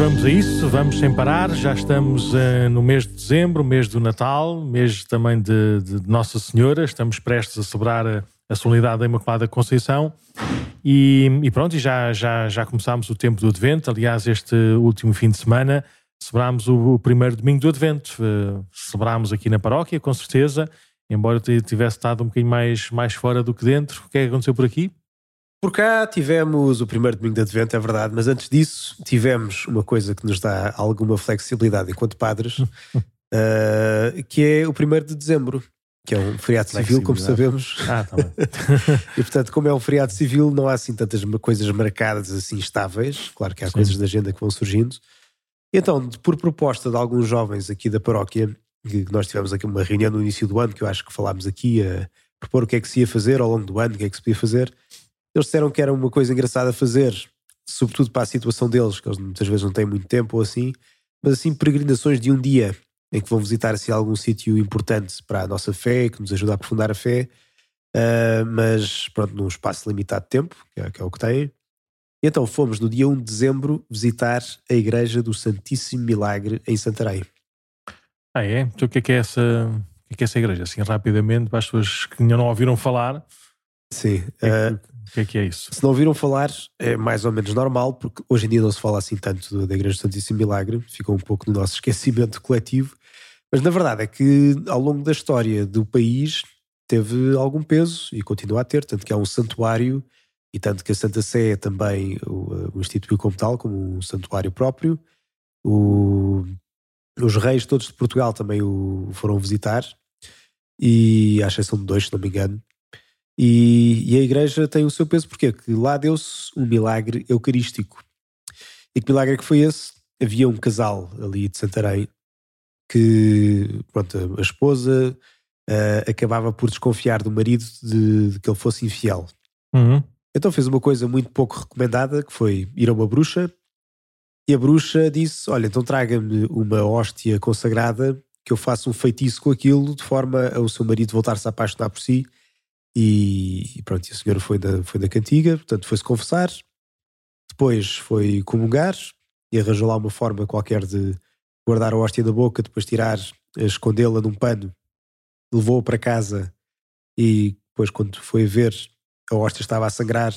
Vamos a isso, vamos sem parar. Já estamos uh, no mês de dezembro, mês do Natal, mês também de, de Nossa Senhora. Estamos prestes a celebrar a, a solenidade da Imaculada Conceição. E, e, pronto, já, já, já começámos o tempo do Advento. Aliás, este último fim de semana celebrámos o, o primeiro domingo do Advento. Uh, celebrámos aqui na paróquia, com certeza, embora tivesse estado um bocadinho mais, mais fora do que dentro. O que é que aconteceu por aqui? Por cá tivemos o primeiro domingo de Advento, é verdade, mas antes disso tivemos uma coisa que nos dá alguma flexibilidade enquanto padres, uh, que é o primeiro de dezembro, que é um feriado civil, como sabemos. Ah, tá bem. e portanto, como é um feriado civil, não há assim tantas coisas marcadas assim estáveis. Claro que há Sim. coisas da agenda que vão surgindo. Então, por proposta de alguns jovens aqui da paróquia, que nós tivemos aqui uma reunião no início do ano, que eu acho que falámos aqui, a propor o que é que se ia fazer ao longo do ano, o que é que se podia fazer. Eles disseram que era uma coisa engraçada a fazer, sobretudo para a situação deles, que eles muitas vezes não têm muito tempo ou assim, mas assim, peregrinações de um dia em que vão visitar assim, algum sítio importante para a nossa fé, que nos ajuda a aprofundar a fé, uh, mas pronto, num espaço limitado de tempo, que é, que é o que têm. E então fomos no dia 1 de dezembro visitar a Igreja do Santíssimo Milagre em Santarém. Ah, é? Então o que é que é essa, o que é, que é essa igreja? Assim, rapidamente, para as pessoas que ainda não ouviram falar. Sim. Uh, o que é que é isso? Se não ouviram falar, é mais ou menos normal, porque hoje em dia não se fala assim tanto da Igreja do Santíssimo Milagre, ficou um pouco no nosso esquecimento coletivo. Mas na verdade é que ao longo da história do país teve algum peso e continua a ter, tanto que há um santuário e tanto que a Santa Sé também o, o instituiu como tal, como um santuário próprio. O, os reis todos de Portugal também o foram visitar, e à exceção de dois, se não me engano. E, e a igreja tem o seu peso, porque que lá deu-se um milagre eucarístico. E que milagre é que foi esse? Havia um casal ali de Santarém que, pronto, a esposa uh, acabava por desconfiar do marido de, de que ele fosse infiel. Uhum. Então fez uma coisa muito pouco recomendada, que foi ir a uma bruxa, e a bruxa disse, olha, então traga-me uma hóstia consagrada, que eu faça um feitiço com aquilo, de forma a o seu marido voltar-se a apaixonar por si, e, e pronto, e a senhora foi da, foi da cantiga, portanto foi-se confessar, depois foi comungar, e arranjou lá uma forma qualquer de guardar a hóstia da boca, depois tirar, escondê-la num pano, levou-a para casa e depois quando foi ver a hóstia estava a sangrar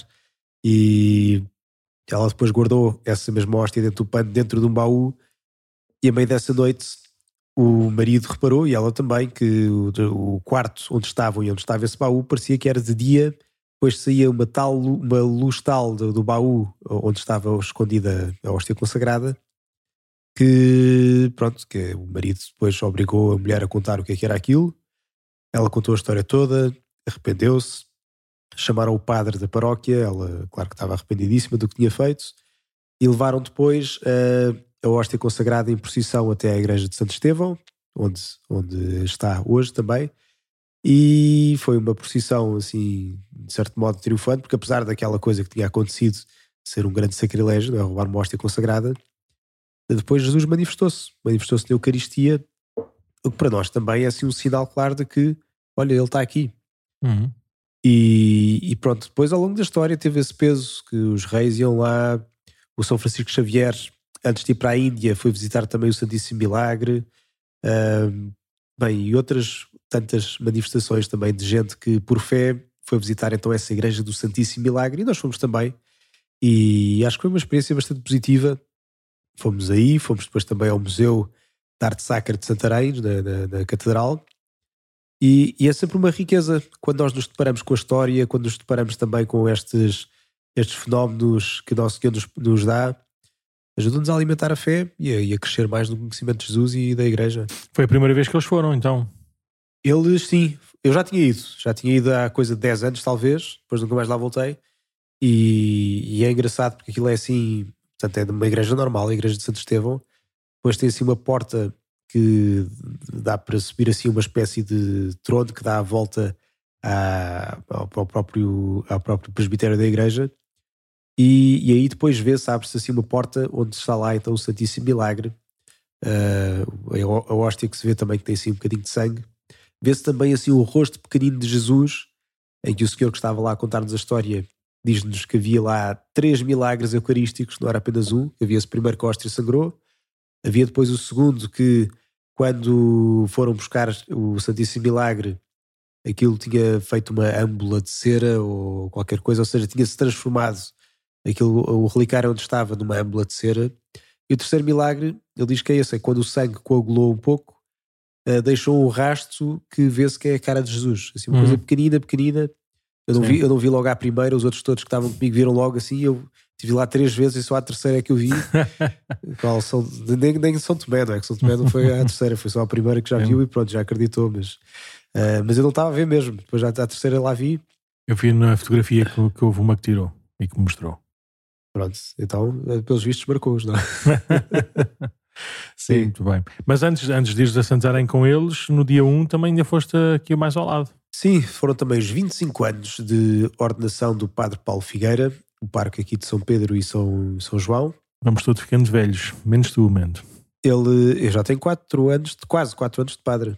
e ela depois guardou essa mesma hóstia dentro do pano, dentro de um baú e a meio dessa noite o marido reparou e ela também que o, quarto onde estavam e onde estava esse baú parecia que era de dia, depois saía uma tal uma luz tal do, do baú onde estava escondida a hóstia consagrada que pronto, que o marido depois obrigou a mulher a contar o que, é que era aquilo. Ela contou a história toda, arrependeu-se, chamaram o padre da paróquia, ela, claro que estava arrependidíssima do que tinha feito, e levaram depois a, a hóstia consagrada em procissão até à igreja de Santo Estevão, onde, onde está hoje também. E foi uma procissão, assim, de certo modo triunfante, porque apesar daquela coisa que tinha acontecido ser um grande sacrilégio, é? roubar uma hóstia consagrada, depois Jesus manifestou-se, manifestou-se na Eucaristia, o que para nós também é assim um sinal claro de que, olha, ele está aqui. Uhum. E, e, pronto, depois ao longo da história teve esse peso que os reis iam lá, o São Francisco Xavier, antes de ir para a Índia, foi visitar também o Santíssimo Milagre, bem, e outras tantas manifestações também de gente que por fé foi visitar então essa igreja do Santíssimo Milagre e nós fomos também. E acho que foi uma experiência bastante positiva Fomos aí, fomos depois também ao Museu de Arte Sacra de Santarém, na, na, na Catedral. E, e, é sempre uma riqueza quando nós nos deparamos com a história, quando nos deparamos também com estes, estes fenómenos que Nosso Senhor nos, nos dá, ajuda-nos a alimentar a fé e a, e a, crescer mais no conhecimento de Jesus e da Igreja. Foi a primeira vez que eles foram, então? Eles, sim. Eu já tinha ido. Já tinha ido há coisa de 10 anos, talvez. Depois nunca mais lá voltei. E, e é engraçado porque aquilo é assim Portanto, é de uma igreja normal, a igreja de Santo Estevão. Depois tem assim uma porta que dá para subir assim uma espécie de trono que dá a volta à, ao, próprio, ao próprio presbitério da igreja. E, e aí depois vê-se, abre-se assim uma porta onde está lá então o Santíssimo Milagre. Uh, a hóstia que se vê também que tem assim um bocadinho de sangue. Vê-se também assim o rosto pequenino de Jesus, em que o senhor que estava lá a contar-nos a história diz-nos que havia lá três milagres eucarísticos, não era apenas um, havia esse primeiro que a hóstia sangrou, havia depois o segundo que quando foram buscar o Santíssimo Milagre, aquilo tinha feito uma âmbula de cera ou qualquer coisa, ou seja, tinha-se transformado aquilo, o relicário onde estava numa âmbula de cera. E o terceiro milagre, ele diz que é esse, é quando o sangue coagulou um pouco, uh, deixou um rasto que vê-se que é a cara de Jesus. Assim, uma uhum. coisa pequenina, pequenina. Eu não, vi, eu não vi logo à primeira, os outros todos que estavam comigo viram logo assim, eu Estive lá três vezes e só a terceira é que eu vi. Qual São, nem, nem São Tomé, não é? Que São Tomé não foi a terceira, foi só a primeira que já viu e pronto, já acreditou. Mas, uh, mas eu não estava a ver mesmo. Depois já a terceira lá vi. Eu vi na fotografia que, que houve uma que tirou e que mostrou. Pronto, então, eh, pelos vistos, marcou-os, não é? Sim. Muito bem. Mas antes, antes de ires a Santarém com eles, no dia 1 também ainda foste aqui mais ao lado. Sim, foram também os 25 anos de ordenação do Padre Paulo Figueira o parque aqui de São Pedro e São, São João. Vamos todos ficando velhos, menos tu, Mendo. Ele, eu já tenho 4 anos, quase 4 anos de padre.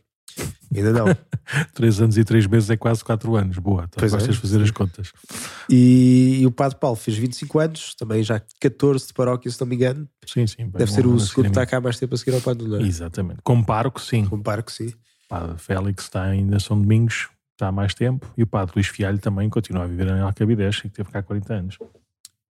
Ainda não. 3 anos e 3 meses é quase 4 anos. Boa, então gostas é. de fazer as contas. E, e, o Padre Paulo fez 25 anos, também já 14 de paróquia, se não me engano. Sim, sim. Deve ser o segundo que está cá mais tempo a seguir ao Padre Nuno. Exatamente. Comparo que sim. Comparo que sim. O Padre Félix está ainda São Domingos, está há mais tempo, e o Padre Luís Fialho também continua a viver em Alcabidez, que teve cá 40 anos.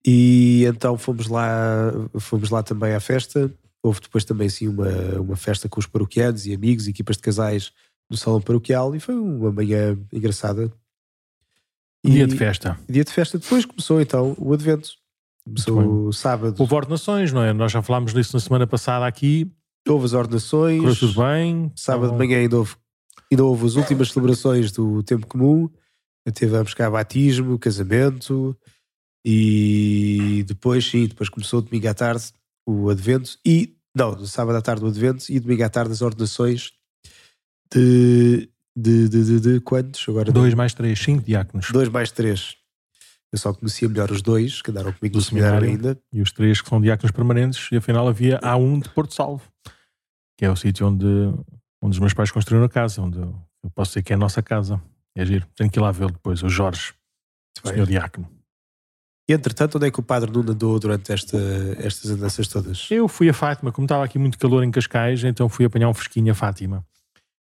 E então fomos lá, fomos lá também à festa. Houve depois também sim uma, uma festa com os paroquianos e amigos, equipas de casais do salão paroquial e foi uma manhã engraçada. E, dia de festa. Dia de festa. Depois começou então o advento. Começou sábado. Houve ordenações, não é? Nós já falámos disso na semana passada aqui. Houve as ordenações. Correu tudo bem. Sábado então... de manhã ainda houve, ainda houve as últimas celebrações do tempo comum. Tivemos cá batismo, casamento, e depois, sim, depois começou domingo à tarde o Advento e, não, sábado à tarde o Advento e domingo à tarde as ordenações de, de, de, de, de quantos? Agora, dois mais três, cinco diáconos. Dois mais três. Eu só conhecia melhor os dois, que andaram comigo Do no seminário ainda. E os três que são diáconos permanentes, e afinal havia há um de Porto Salvo, que é o sítio onde, onde os meus pais construíram a casa, onde eu, eu posso dizer que é a nossa casa. É giro. Tenho que ir lá vê-lo depois, o Jorge, o senhor diácono. E entretanto, onde é que o Padre Nuno andou durante esta, estas andanças todas? Eu fui a Fátima, como estava aqui muito calor em Cascais, então fui apanhar um fresquinho a Fátima.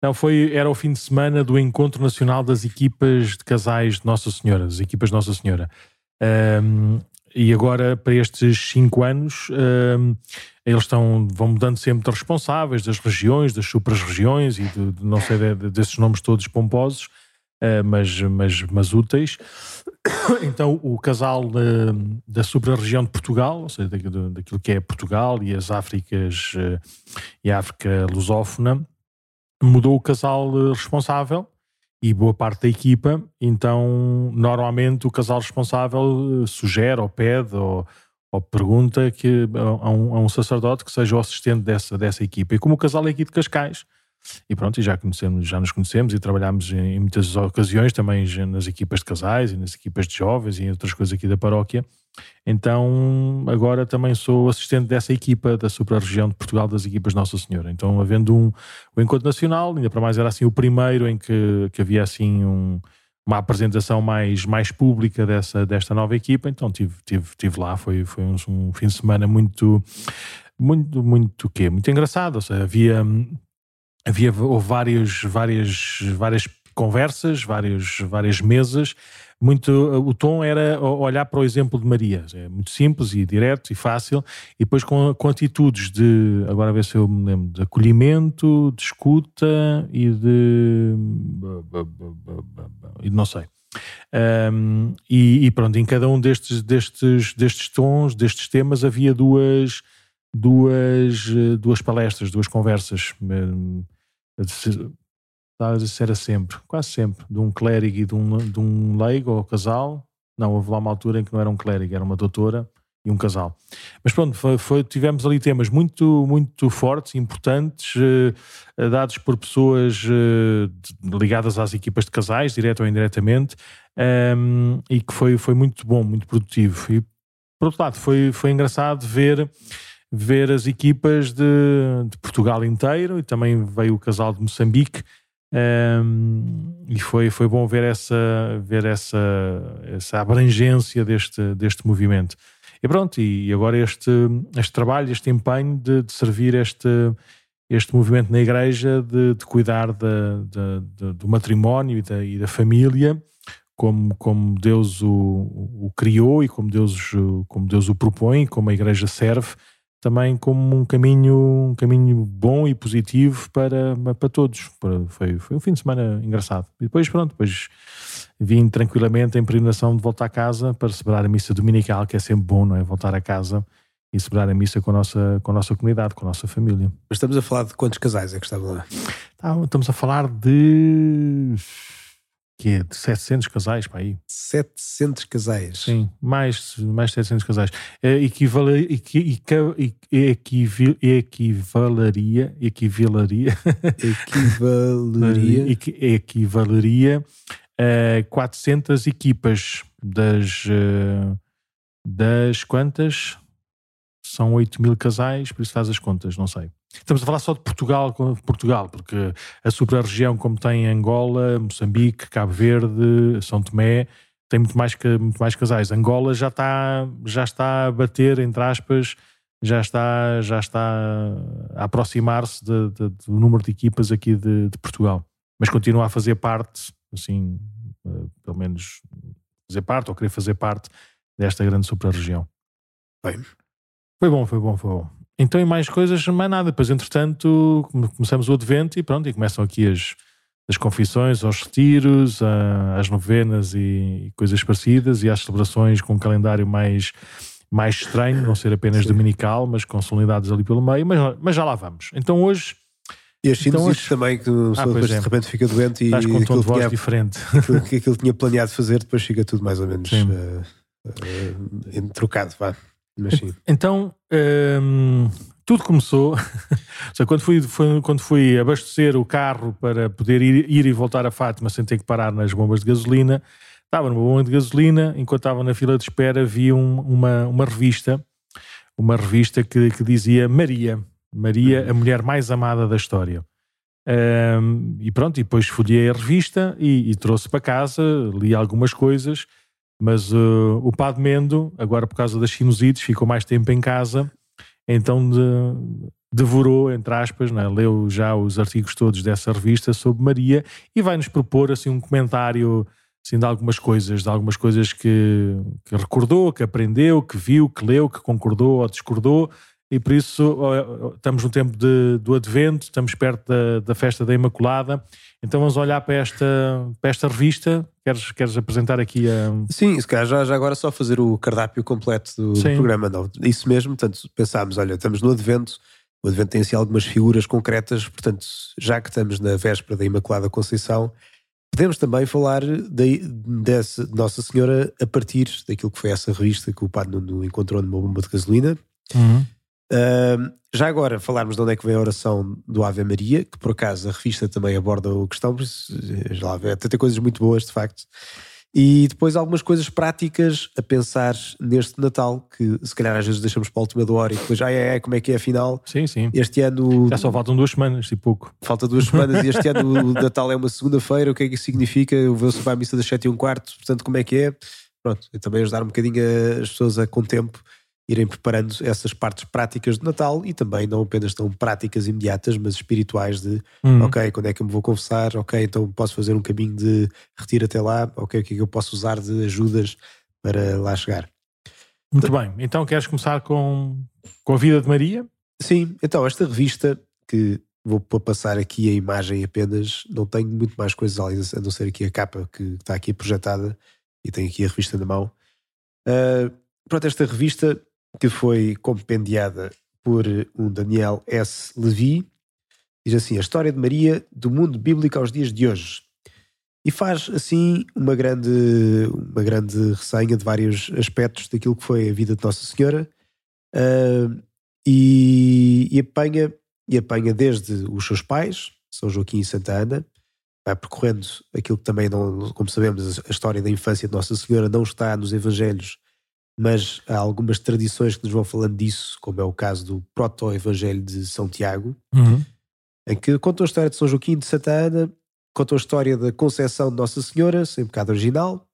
Não, foi, era o fim de semana do Encontro Nacional das Equipas de Casais de Nossa Senhora, das equipas de Nossa Senhora. Um, e agora, para estes cinco anos, um, eles estão, vão mudando sempre de responsáveis das regiões, das super-regiões e de, de, não sei, de, desses nomes todos pomposos, mas, mas, mas úteis. então o casal da, da super-região de Portugal, ou seja, daquilo que é Portugal e as Áfricas eh, e a África lusófona, mudou o casal eh, responsável e boa parte da equipa, então normalmente o casal responsável eh, sugere ou pede ou, ou pergunta que, a, um, a um sacerdote que seja o assistente dessa, dessa equipa. E como o casal é aqui de Cascais, e pronto, e já, conhecemos, já nos conhecemos e trabalhámos em, em, muitas ocasiões também nas equipas de casais e nas equipas de jovens e em outras coisas aqui da paróquia. Então, agora também sou assistente dessa equipa da super-região de Portugal das equipas Nossa Senhora. Então, havendo um, o Encontro Nacional, ainda para mais era assim o primeiro em que, que havia assim um, uma apresentação mais, mais pública dessa, desta nova equipa, então tive, tive, tive lá, foi, foi um, um fim de semana muito, muito, muito, quê? Muito engraçado, seja, havia havia houve várias, várias, várias conversas, várias, várias mesas. Muito, o tom era olhar para o exemplo de Maria, é muito simples e direto e fácil, e depois com, com atitudes de, agora a ver se eu me lembro, de acolhimento, de escuta e de. e de não sei. Um, e, e, pronto, em cada um destes, destes, destes tons, destes temas, havia duas, duas, duas palestras, duas conversas. Isso era sempre, quase sempre, de um clérigo e de um, de um leigo ou casal. Não, houve lá uma altura em que não era um clérigo, era uma doutora e um casal. Mas pronto, foi, foi, tivemos ali temas muito, muito fortes, importantes, eh, dados por pessoas eh, ligadas às equipas de casais, direto ou indiretamente, um, e que foi, foi muito bom, muito produtivo. E por outro lado, foi, foi engraçado ver ver as equipas de, de, Portugal inteiro e também veio o casal de Moçambique Um, e foi, foi bom ver essa, ver essa, essa abrangência deste, deste movimento. E pronto, e agora este, este trabalho, este empenho de, de servir este, este movimento na igreja, de, de cuidar da, da, do matrimónio e da, e da família, como, como Deus o, o, criou e como Deus, como Deus o propõe, como a igreja serve, também como um caminho, um caminho bom e positivo para, para todos. Foi, foi um fim de semana engraçado. E depois, pronto, depois vim tranquilamente em peregrinação de volta a casa para celebrar a missa dominical, que é sempre bom, não é? Voltar a casa e celebrar a missa com a nossa, com a nossa comunidade, com a nossa família. Mas estamos a falar de quantos casais é que estavam lá? Tá, estamos a falar de que é de 700 casais para aí. 700 casais? Sim, mais, mais 700 casais. É, equivale, equi, equi, equivaleria, equivaleria, equivaleria, equivaleria a 400 equipas das, eh, das quantas? São 8 mil casais, por isso faz as contas, não sei. Estamos a falar só de Portugal, Portugal, porque a super-região, como tem Angola, Moçambique, Cabo Verde, São Tomé, tem muito mais, muito mais casais. Angola já está, já está a bater, entre aspas, já está, já está a aproximar-se do número de equipas aqui de, de, Portugal. Mas continua a fazer parte, assim, uh, pelo menos fazer parte, ou querer fazer parte desta grande super-região. Bem. Foi bom, foi bom, foi bom. Então, e mais coisas, mais nada. Depois, entretanto, começamos o advento e pronto, e começam aqui as, as confissões, aos retiros, as novenas e, coisas parecidas, e às celebrações com um calendário mais, mais estranho, não ser apenas Sim. dominical, mas com solenidades ali pelo meio, mas, mas já lá vamos. Então hoje. E as então, hoje... também, que o ah, depois é. de repente fica doente Estás e com um tom de voz tinha, diferente. Aquilo que aquilo tinha planeado fazer, depois fica tudo mais ou menos uh, uh, trocado, vá. Mas sim. Então, hum, tudo começou. quando, fui, foi, quando fui abastecer o carro para poder ir, ir e voltar a Fátima sem ter que parar nas bombas de gasolina, estava numa bomba de gasolina, enquanto estava na fila de espera, vi um, uma, uma revista, uma revista que, que dizia Maria, Maria, a mulher mais amada da história. Um, e pronto, e depois folhei a revista e, e trouxe para casa, li algumas coisas mas uh, o Padre Mendo, agora por causa das sinusites, ficou mais tempo em casa, então de, devorou, entre aspas, né? leu já os artigos todos dessa revista sobre Maria e vai-nos propor assim um comentário assim, de algumas coisas, de algumas coisas que, que recordou, que aprendeu, que viu, que leu, que concordou ou discordou e por isso estamos no tempo de, do Advento, estamos perto da, da, festa da Imaculada, então vamos olhar para esta, para esta revista. Queres, queres apresentar aqui a. Sim, se calhar já, já agora só fazer o cardápio completo do, do programa. Não, isso mesmo, portanto, pensámos, olha, estamos no Advento, o Advento tem assim algumas figuras concretas, portanto, já que estamos na véspera da Imaculada Conceição, podemos também falar de, dessa Nossa Senhora a partir daquilo que foi essa revista que o Padre Nuno encontrou numa bomba de gasolina. Uhum. Uh, já agora, falarmos de onde é que vem a oração do Ave Maria, que por acaso a revista também aborda a questão, por isso, eh, já lá vê, tem coisas muito boas, de facto. E depois algumas coisas práticas a pensar neste Natal, que se calhar às vezes deixamos para a última hora e depois, ai, ai, ai, como é que é afinal? Sim, sim. Este ano. Já só faltam duas semanas e pouco. Falta duas semanas e este ano o Natal é uma segunda-feira, o que é que isso significa? Eu vou para a missa das 7 e um quarto, portanto, como é que é? Pronto, e também ajudar um bocadinho as pessoas a, com tempo irem preparando essas partes práticas de Natal e também não apenas tão práticas imediatas, mas espirituais de hum. ok, quando é que eu me vou confessar, ok, então posso fazer um caminho de retiro até lá, ok, o que é que eu posso usar de ajudas para lá chegar. Muito então, bem, então queres começar com, com a vida de Maria? Sim, então esta revista que vou passar aqui a imagem apenas, não tenho muito mais coisas a não ser aqui a capa que está aqui projetada e tenho aqui a revista na mão. Uh, pronto, esta revista que foi compendiada por um Daniel S. Levy. Diz assim: A história de Maria do mundo bíblico aos dias de hoje. E faz assim uma grande, uma grande ressenha de vários aspectos daquilo que foi a vida de Nossa Senhora uh, e, e, apanha, e apanha desde os seus pais, São Joaquim e Santa Ana, vai percorrendo aquilo que também, não, como sabemos, a história da infância de Nossa Senhora não está nos Evangelhos mas há algumas tradições que nos vão falando disso, como é o caso do Proto-Evangelho de São Tiago, uhum. em que conta a história de São Joaquim de Santa Ana contam a história da concepção de Nossa Senhora, sem pecado original.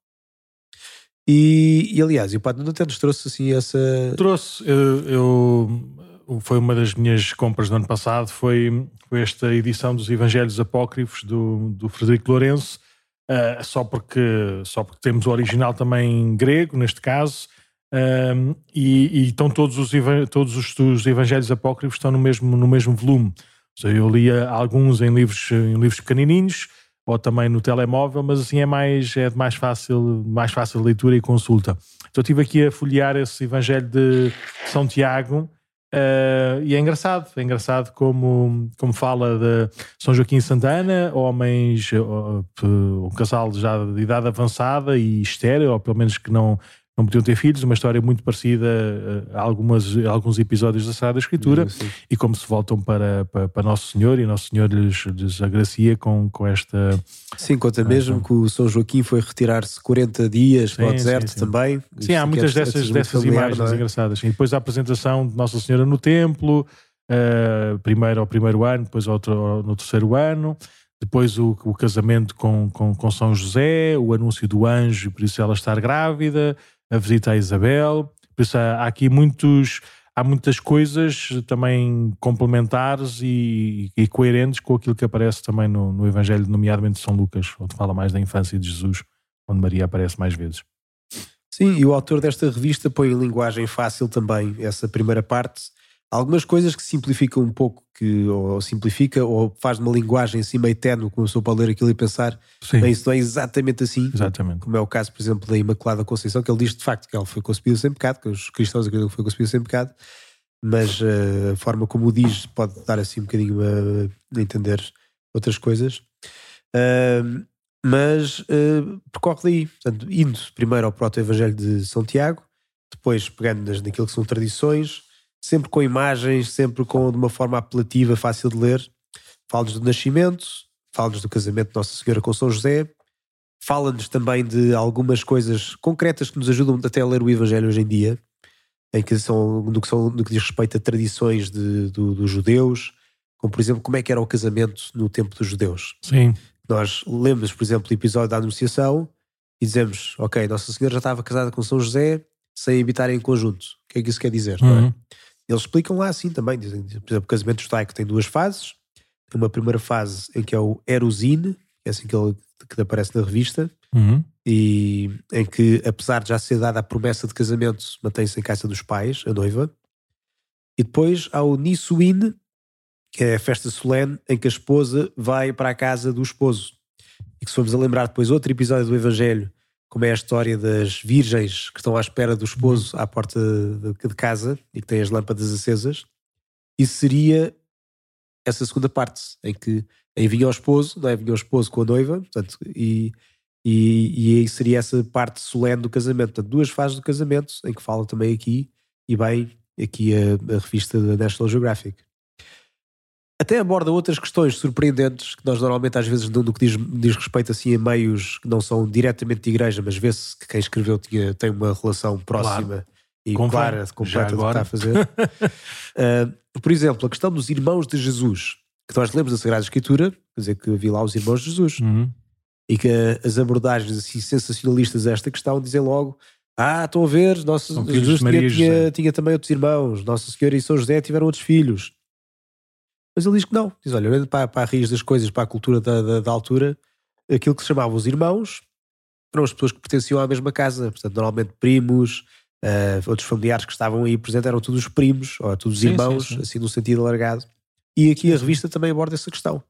E, e aliás, o Padre Nuno nos trouxe assim essa. Trouxe, eu, eu, foi uma das minhas compras do ano passado, foi, foi esta edição dos Evangelhos Apócrifos do, do Frederico Lourenço, uh, só, porque, só porque temos o original também grego, neste caso, um, e, e, estão todos os, todos os, os Evangelhos Apócrifos estão no mesmo, no mesmo volume. Seja, eu lia alguns em livros, em livros pequenininhos, ou também no telemóvel, mas assim é mais, é mais fácil, mais fácil leitura e consulta. Então estive aqui a folhear esse Evangelho de São Tiago uh, e é engraçado, é engraçado como, como fala de São Joaquim Santana, homens, um casal já de idade avançada e estéreo, ou pelo menos que não, não podiam ter filhos, uma história muito parecida a, algumas, a alguns episódios da Sagrada Escritura, sim, sim. e como se voltam para, para, para, Nosso Senhor, e Nosso Senhor lhes, lhes agracia com, com esta... Sim, conta mesmo que o São Joaquim foi retirar-se 40 dias sim, para o deserto também. Sim, há muitas é, dessas, dessas familiar, imagens é? engraçadas. E depois a apresentação de Nossa Senhora no templo, uh, primeiro ao primeiro ano, depois ao outro, no terceiro ano, depois o, o casamento com, com, com São José, o anúncio do anjo, por isso ela estar grávida, a visita à Isabel. Por isso há, há aqui muitos, há muitas coisas também complementares e, e, coerentes com aquilo que aparece também no, no Evangelho, nomeadamente de São Lucas, onde fala mais da infância de Jesus, onde Maria aparece mais vezes. Sim, e o autor desta revista põe em linguagem fácil também essa primeira parte, algumas coisas que simplificam um pouco, que, ou simplifica, ou faz uma linguagem assim meio ténue, começou para ler aquilo e pensar, Sim. bem, isso não é exatamente assim, exatamente. como é o caso, por exemplo, da Imaculada Conceição, que ele diz de facto que ela foi concebida sem pecado, que os cristãos acreditam que foi concebida sem pecado, mas uh, a forma como o diz pode dar assim um bocadinho a, a entender outras coisas. Uh, mas uh, percorre daí, portanto, indo primeiro ao proto-evangelho de São Tiago, depois pegando naquilo que são tradições, sempre com imagens, sempre com de uma forma apelativa, fácil de ler. Fala-nos do nascimento, fala-nos do casamento de Nossa Senhora com São José, fala-nos também de algumas coisas concretas que nos ajudam até a ler o Evangelho hoje em dia, em que são, no, que são, no que diz respeito a tradições de, do, dos judeus, como por exemplo como é que era o casamento no tempo dos judeus. Sim. Nós lemos, por exemplo, o episódio da Anunciação e dizemos, ok, Nossa Senhora já estava casada com São José sem habitar em conjunto. O que é que isso quer dizer? Uhum. Não é? Eles explicam lá assim também, dizem, por exemplo, o casamento judaico tem duas fases. Tem uma primeira fase em que é o Erosine, que é assim que, ele, que aparece na revista, uhum. e em que, apesar de já ser dada a promessa de casamento, mantém-se em casa dos pais, a noiva. E depois há o Nisuin, que é a festa solene em que a esposa vai para a casa do esposo. E que se formos a lembrar depois outro episódio do Evangelho, como é a história das virgens que estão à espera do esposo à porta de, de casa e que têm as lâmpadas acesas. Isso seria essa segunda parte, em que aí vinha o esposo, não é? vinha o esposo com a noiva, portanto, e, e, e aí seria essa parte solene do casamento. Portanto, duas fases do casamento, em que fala também aqui, e bem, aqui a, a revista da National Geographic. Até aborda outras questões surpreendentes que nós normalmente às vezes no que diz, diz respeito assim a meios que não são diretamente de igreja, mas vê-se que quem escreveu tinha, tem uma relação próxima claro. e Convém. clara, completa do que está a fazer. uh, por exemplo, a questão dos irmãos de Jesus, que nós lemos da Sagrada Escritura, quer dizer que havia lá os irmãos de Jesus, uhum. e que as abordagens assim sensacionalistas a esta questão dizem logo ah, estão a ver, Nossa, Jesus tinha, tinha, tinha, também outros irmãos, Nossa Senhora e São José tiveram outros filhos. Mas ele diz que não. Diz: olha, olhando para, para a raiz das coisas, para a cultura da, da, da altura, aquilo que se chamava os irmãos eram as pessoas que pertenciam à mesma casa. Portanto, normalmente primos, uh, outros familiares que estavam aí presentes eram todos os primos, ou todos os sim, irmãos, sim, sim. assim no sentido alargado. E aqui a revista também aborda essa questão.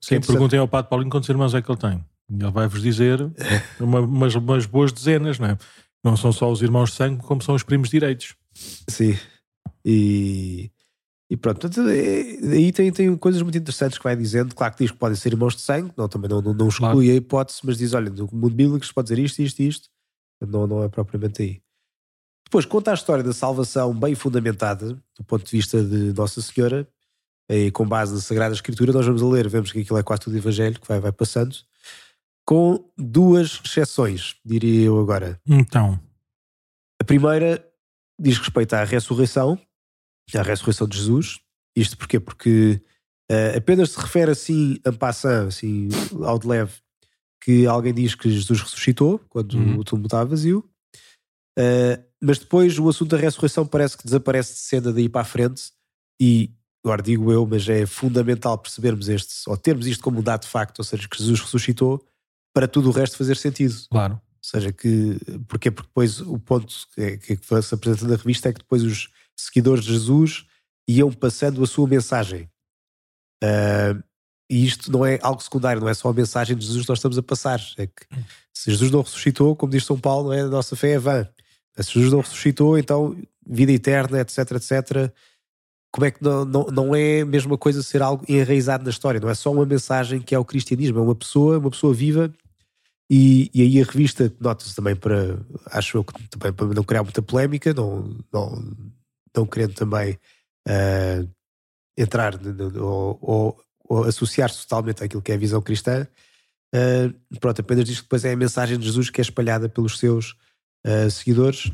Sim, é perguntem ao Padre Paulinho quantos irmãos é que ele tem. Ele vai-vos dizer uma, umas, umas boas dezenas, não é? Não são só os irmãos de sangue, como são os primos direitos. Sim. E, e pronto, é, aí tem, tem coisas muito interessantes que vai dizendo. Claro que diz que podem ser irmãos de sangue, não, também não, não, não exclui claro. a hipótese, mas diz: olha, no mundo bíblico se pode dizer isto, isto, isto. Não, não é propriamente aí. Depois conta a história da salvação bem fundamentada, do ponto de vista de Nossa Senhora, e com base na Sagrada Escritura. Nós vamos a ler, vemos que aquilo é quase tudo Evangelho que vai, vai passando, com duas exceções, diria eu agora. Então, a primeira diz respeito à ressurreição a ressurreição de Jesus. Isto porquê? Porque Uh, apenas se refere assim, en passant, assim, ao de leve, que alguém diz que Jesus ressuscitou quando uhum. o túmulo estava vazio. Uh, mas depois o assunto da ressurreição parece que desaparece de cena daí para a frente e agora digo eu, mas é fundamental percebermos este, ou termos isto como um dado de facto, ou seja, que Jesus ressuscitou para tudo o resto fazer sentido. Claro. Ou seja, que, porque, porque depois o ponto que, que se apresenta na revista é que depois os seguidores de Jesus iam passando a sua mensagem. Uh, e isto não é algo secundário, não é só a mensagem de Jesus que nós estamos a passar. É que se Jesus não ressuscitou, como diz São Paulo, não é? a nossa fé é vã. Se Jesus não ressuscitou, então vida eterna, etc, etc. Como é que não, não, não é a mesma coisa ser algo enraizado na história? Não é só uma mensagem que é o cristianismo, é uma pessoa, uma pessoa viva. E, e aí a revista, nota-se também para, acho eu que também para não criar muita polémica, não, não, não querendo também uh, entrar ou, ou, ou associar-se totalmente àquilo que é a visão cristã. Uh, pronto, apenas diz que depois é a mensagem de Jesus que é espalhada pelos seus uh, seguidores.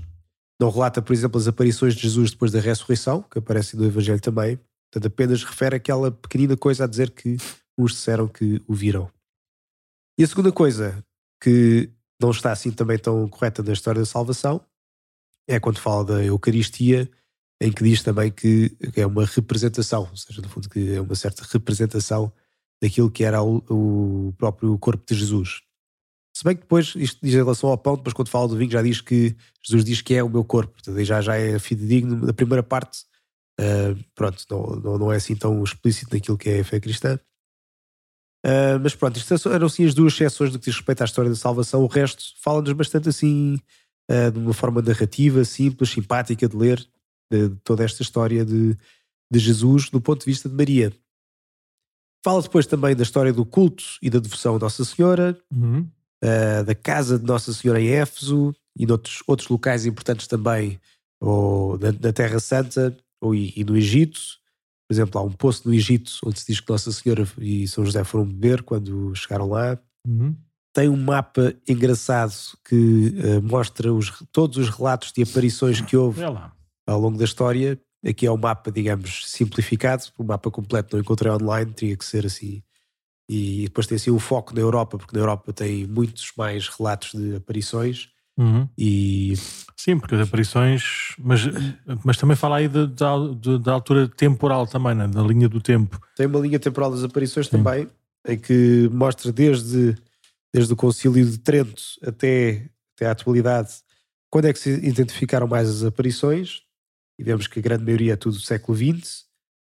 Não relata, por exemplo, as aparições de Jesus depois da ressurreição, que aparecem no Evangelho também. Portanto, apenas refere aquela pequenina coisa a dizer que uns disseram que o viram. E a segunda coisa que não está assim também tão correta na história da salvação é quando fala da Eucaristia, em que diz também que é uma representação, ou seja, no fundo, que é uma certa representação daquilo que era o, o próprio corpo de Jesus. Se bem que depois, isto diz em relação ao pão, depois quando fala do vinho já diz que Jesus diz que é o meu corpo, portanto já, já é fidedigno. Na primeira parte, uh, pronto, não, não, não, é assim tão explícito naquilo que é a fé cristã. Uh, mas pronto, isto eram assim as duas exceções do que diz respeito à história da salvação. O resto fala-nos bastante assim, uh, de uma forma narrativa, simples, simpática de ler, de, toda esta história de, de Jesus do ponto de vista de Maria. Fala depois também da história do culto e da devoção a Nossa Senhora, uhum uh, da Casa de Nossa Senhora em Éfeso e noutros outros locais importantes também, ou na, na Terra Santa ou, e, e, no Egito. Por exemplo, há um poço no Egito onde se diz que Nossa Senhora e São José foram beber quando chegaram lá. Uhum. Tem um mapa engraçado que uh, mostra os, todos os relatos de aparições que houve ao longo da história. Aqui é um mapa, digamos, simplificado. O mapa completo não encontrei online, teria que ser assim e depois tem assim o foco na Europa, porque na Europa tem muitos mais relatos de aparições. Uhum. E... Sim, porque as aparições, mas, mas também fala aí da altura temporal também, né? da linha do tempo. Tem uma linha temporal das aparições Sim. também, em que mostra desde, desde o Concílio de Trento até, até a atualidade quando é que se identificaram mais as aparições, e vemos que a grande maioria é tudo do século XX,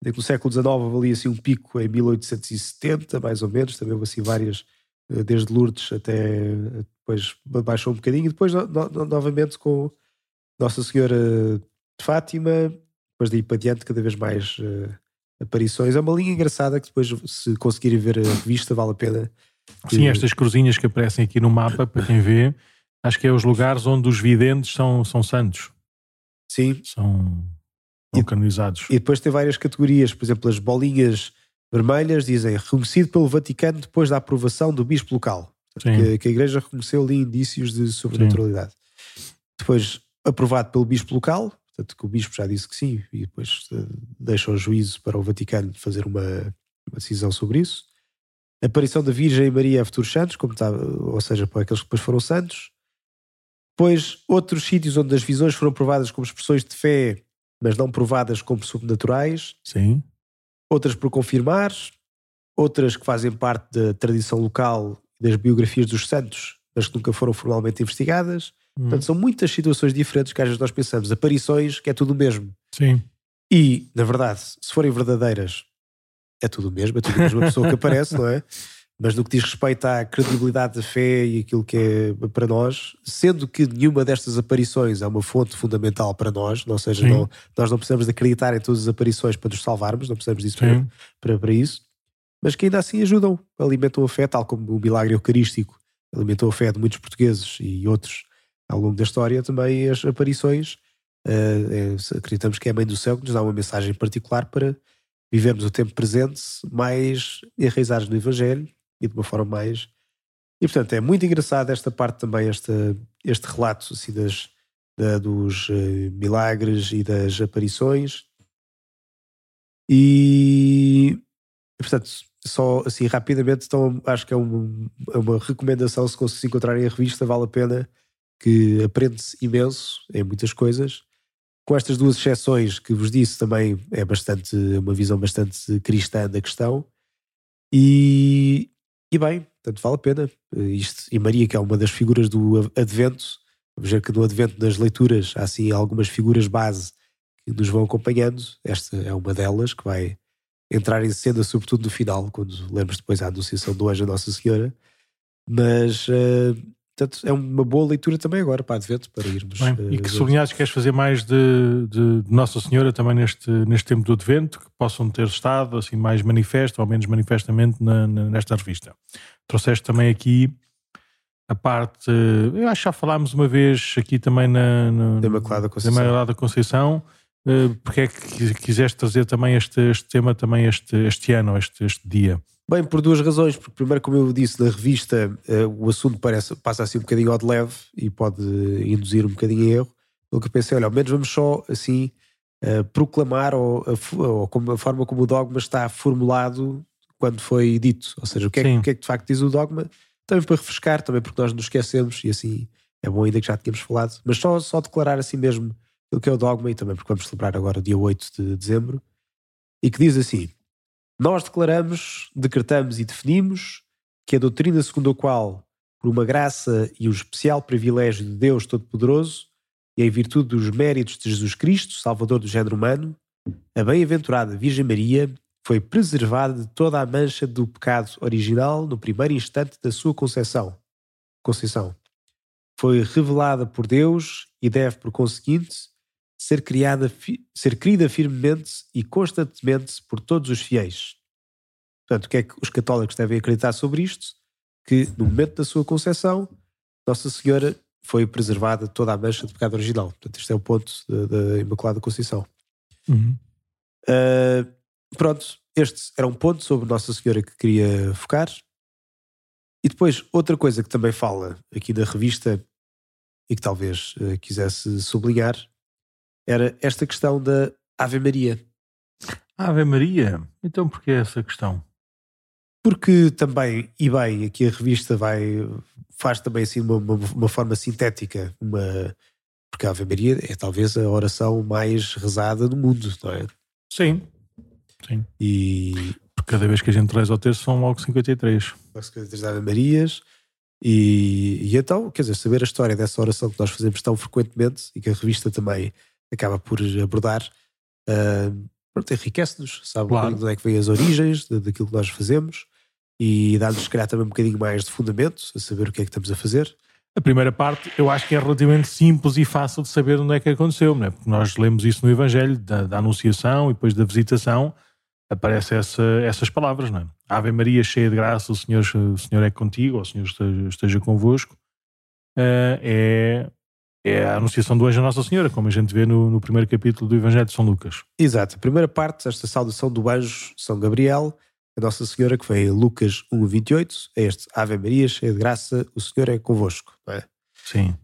no século XIX houve assim um pico em 1870, mais ou menos, também houve assim várias, eh, desde Lourdes até depois baixou um bocadinho, e depois no, no, novamente com Nossa Senhora de Fátima, depois daí para diante cada vez mais uh, aparições. É uma linha engraçada que depois se conseguirem ver a revista vale a pena. Sim, estas cruzinhas que aparecem aqui no mapa, para quem vê, acho que é os lugares onde os videntes são, são santos. Sim. São e, canonizados. E depois tem várias categorias, por exemplo, as bolinhas vermelhas dizem reconhecido pelo Vaticano depois da aprovação do bispo local. Que, que, a igreja reconheceu ali indícios de sobrenaturalidade. Sim. Depois aprovado pelo bispo local, portanto que o bispo já disse que sim, e depois uh, deixa o juízo para o Vaticano fazer uma, uma decisão sobre isso. A aparição da Virgem Maria a futuros santos, como está, ou seja, para aqueles que depois foram santos. Depois, outros sítios onde as visões foram provadas como expressões de fé mas não provadas como sobrenaturais. Sim. Outras por confirmar, outras que fazem parte da tradição local das biografias dos santos, mas que nunca foram formalmente investigadas. Hum. Portanto, são muitas situações diferentes que às vezes nós pensamos. Aparições, que é tudo o mesmo. Sim. E, na verdade, se forem verdadeiras, é tudo o mesmo, é tudo a mesma pessoa que aparece, não é? Mas no que diz respeito à credibilidade da fé e aquilo que é para nós, sendo que nenhuma destas aparições é uma fonte fundamental para nós, ou seja, não, nós não precisamos de acreditar em todas as aparições para nos salvarmos, não precisamos disso para, para, para, isso, mas que ainda assim ajudam, alimentam a fé, tal como o milagre eucarístico alimentou a fé de muitos portugueses e outros ao longo da história, também as aparições, uh, acreditamos que é a Mãe do Céu que nos dá uma mensagem particular para vivermos o tempo presente mais enraizados no Evangelho e de uma forma mais. E portanto é muito engraçado esta parte também, esta, este relato assim, das, da, dos uh, milagres e das aparições. E E, portanto, só assim rapidamente, então acho que é, é uma recomendação. Se, se encontrarem a revista, vale a pena que aprende-se imenso em muitas coisas. Com estas duas exceções que vos disse, também é bastante uma visão bastante cristã da questão. E, e bem, portanto, vale a pena. Isto, e Maria, que é uma das figuras do Advento, vamos ver que no Advento, nas leituras, há assim algumas figuras base que nos vão acompanhando. Esta é uma delas que vai entrar em cena, sobretudo no final, quando lemos depois a anunciação do anjo Nossa Senhora. Mas, uh, portanto, é uma boa leitura também agora para Advento, para irmos. Bem, uh, e que sublinhados queres fazer mais de, de, de, Nossa Senhora também neste, neste tempo do Advento, que possam ter estado assim mais manifesto, ou menos manifestamente, na, na, nesta revista. Trouxeste também aqui a parte, eu acho que já falámos uma vez aqui também na, na, da Imaculada Conceição. Imaculada Conceição Uh, porque é que quiseste trazer também este, este tema também este, este ano, este, este dia? Bem, por duas razões. Porque, primeiro, como eu disse, na revista uh, o assunto parece, passa assim um bocadinho ao de leve e pode induzir um bocadinho em erro. Pelo que eu pensei, olha, ao menos vamos só assim uh, proclamar ou, como, a forma como o dogma está formulado quando foi dito. Ou seja, o que, é, o que é que de facto diz o dogma, também para refrescar, também porque nós nos esquecemos e assim é bom ainda que já tínhamos falado, mas só, só declarar assim mesmo aquilo que é o dogma e também porque vamos celebrar agora o dia 8 de dezembro, e que diz assim: Nós declaramos, decretamos e definimos que a doutrina segundo a qual, por uma graça e um especial privilégio de Deus Todo-Poderoso, e em virtude dos méritos de Jesus Cristo, Salvador do género humano, a bem-aventurada Virgem Maria foi preservada de toda a mancha do pecado original no primeiro instante da sua concepção. conceição. Foi revelada por Deus e deve, por conseguinte, ser, criada, ser querida firmemente e constantemente por todos os fiéis. Portanto, o que é que os católicos devem acreditar sobre isto? Que no momento da sua concepção, Nossa Senhora foi preservada toda a mancha do pecado original. Portanto, este é o ponto da Imaculada Conceição. Uhum. Uh, pronto, este era um ponto sobre Nossa Senhora que queria focar. E depois, outra coisa que também fala aqui da revista e que talvez uh, quisesse sublinhar era esta questão da Ave Maria. Ave Maria? Então porquê essa questão? Porque também, e bem, aqui a revista vai faz também assim uma, uma, uma forma sintética, uma porque a Ave Maria é talvez a oração mais rezada do mundo, não é? Sim, sim. E porque cada vez que a gente reza ao terço são logo 53. Logo 53 Ave Marias. E, e então, quer dizer, saber a história dessa oração que nós fazemos tão frequentemente e que a revista também acaba por abordar, uh, enriquece-nos, sabe claro. de onde é que vêm as origens daquilo que nós fazemos e dá-nos, se calhar, também um bocadinho mais de fundamento a saber o que é que estamos a fazer. A primeira parte eu acho que é relativamente simples e fácil de saber onde é que aconteceu, não é? porque nós lemos isso no Evangelho, da, da Anunciação e depois da Visitação, aparecem essa, essas palavras, não é? Ave Maria, cheia de graça, o Senhor, o Senhor é contigo, ou o Senhor esteja, esteja convosco. Uh, é é a anunciação do anjo a Nossa Senhora, como a gente vê no, no, primeiro capítulo do Evangelho de São Lucas. Exato. A primeira parte, esta saudação do anjo São Gabriel, a Nossa Senhora, que vem em Lucas 1, 28, é este Ave Maria, cheia de graça, o Senhor é convosco. Não é? Sim.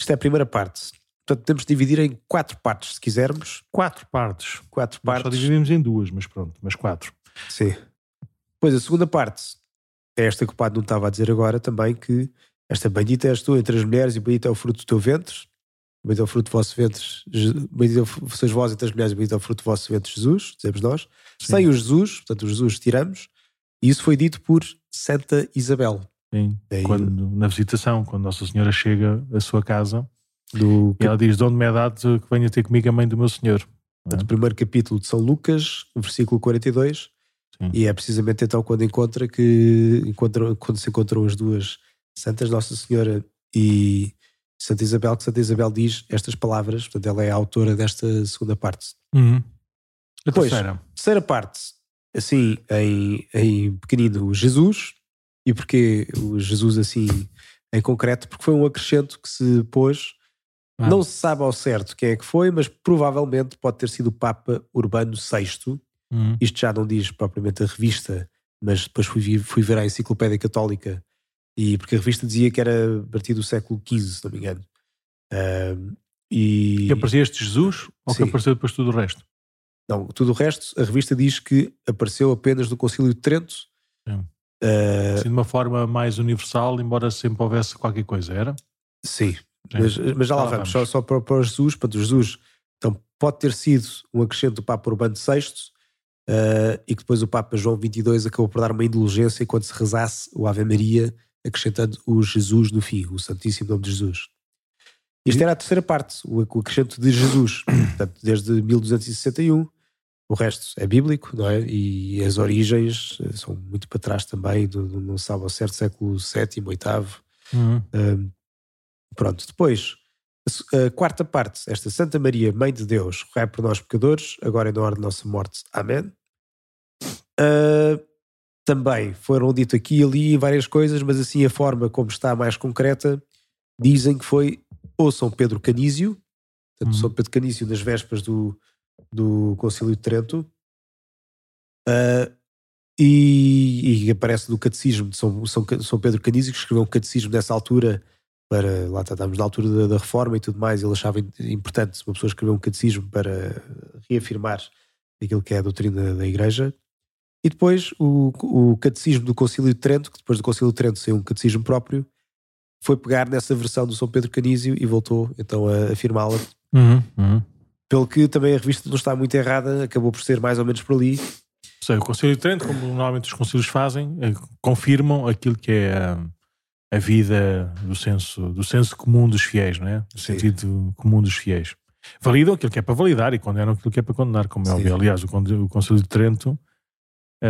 Isto é a primeira parte. Portanto, temos de dividir em quatro partes, se quisermos. Quatro partes. Quatro partes. Só dividimos em duas, mas pronto, mas quatro. Sim. Pois a segunda parte é esta que o Padre não estava a dizer agora também, que esta bendita és tu entre as mulheres e bendito é o fruto do teu ventre. Bendito é o fruto do vosso ventre, bendito sois vós entre as mulheres, bendito é o fruto do vosso ventre, Jesus, dizemos nós. Sim. Sem o Jesus, portanto, o Jesus tiramos, e isso foi dito por Santa Isabel. Sim, quando, na visitação, quando Nossa Senhora chega à sua casa, do, e ela diz: De onde me é dado que venha ter comigo a mãe do meu Senhor? Portanto, é? primeiro capítulo de São Lucas, versículo 42, Sim. e é precisamente então quando encontra que encontra, quando se encontram as duas Santas Nossa Senhora e Santa Isabel, que Santa Isabel diz estas palavras, portanto, ela é a autora desta segunda parte. Uhum. A Depois, terceira. terceira parte, assim, em, em pequenino, Jesus. E porquê o Jesus assim em concreto? Porque foi um acrescento que se pôs. Ah. Não se sabe ao certo quem é que foi, mas provavelmente pode ter sido o Papa Urbano VI. Uhum. Isto já não diz propriamente a revista, mas depois fui, fui ver a Enciclopédia Católica e porque a revista dizia que era a partir do século XV, se não me engano. Uh, e... Que aparecia este Jesus ou Sim. que apareceu depois tudo o resto? Não, tudo o resto, a revista diz que apareceu apenas no Concílio de Trento. Sim. Uh, Assim, de uma forma mais universal, embora sempre houvesse qualquer coisa, era? sim, Sim. mas, mas já lá Lá vamos, vamos. só, só para, para o Jesus. Portanto, Jesus então, pode ter sido um acrescento do Papa Urbano VI uh, e que depois o Papa João XXII acabou por dar uma indulgência quando se rezasse o Ave Maria, acrescentando o Jesus no fim, o Santíssimo Nome de Jesus. Isto era a terceira parte, o acrescento de Jesus, portanto, desde 1261. O resto é bíblico, não é? E as origens eh, são muito para trás também, do- do- não sabe ao certo, século VII, VIII. Uhum. Um, pronto, depois, a quarta parte, esta Santa Maria, Mãe de Deus, rogai por nós pecadores, agora e na hora de nossa morte. Amém. Uh, também foram dito aqui e ali várias coisas, mas assim a forma como está mais concreta, dizem que foi ou São Pedro Canísio, portanto, Uhum. São Pedro Canísio nas vésperas do, do Concílio de Trento, uh, e, e aparece no catecismo de São, São, São Pedro Canísio, que escreveu um catecismo nessa altura, para lá está, estávamos na altura da, da reforma e tudo mais, ele achava importante uma pessoa escrever um catecismo para reafirmar aquilo que é a doutrina da Igreja. E depois o, o catecismo do Concílio de Trento, que depois do Concílio de Trento saiu um catecismo próprio, foi pegar nessa versão do São Pedro Canísio e voltou então a afirmá-la. Uhum. Uhum. Pelo que também a revista não está muito errada, acabou por ser mais ou menos por ali. Seja, o Conselho de Trento, como normalmente os concílios fazem, eh, confirmam aquilo que é a, a vida do senso, do senso comum dos fiéis, não é? Do Sim. sentido comum dos fiéis. Validam aquilo que é para validar e condenam aquilo que é para condenar, como é Sim. óbvio. Aliás, o, Con- o Conselho de Trento eh,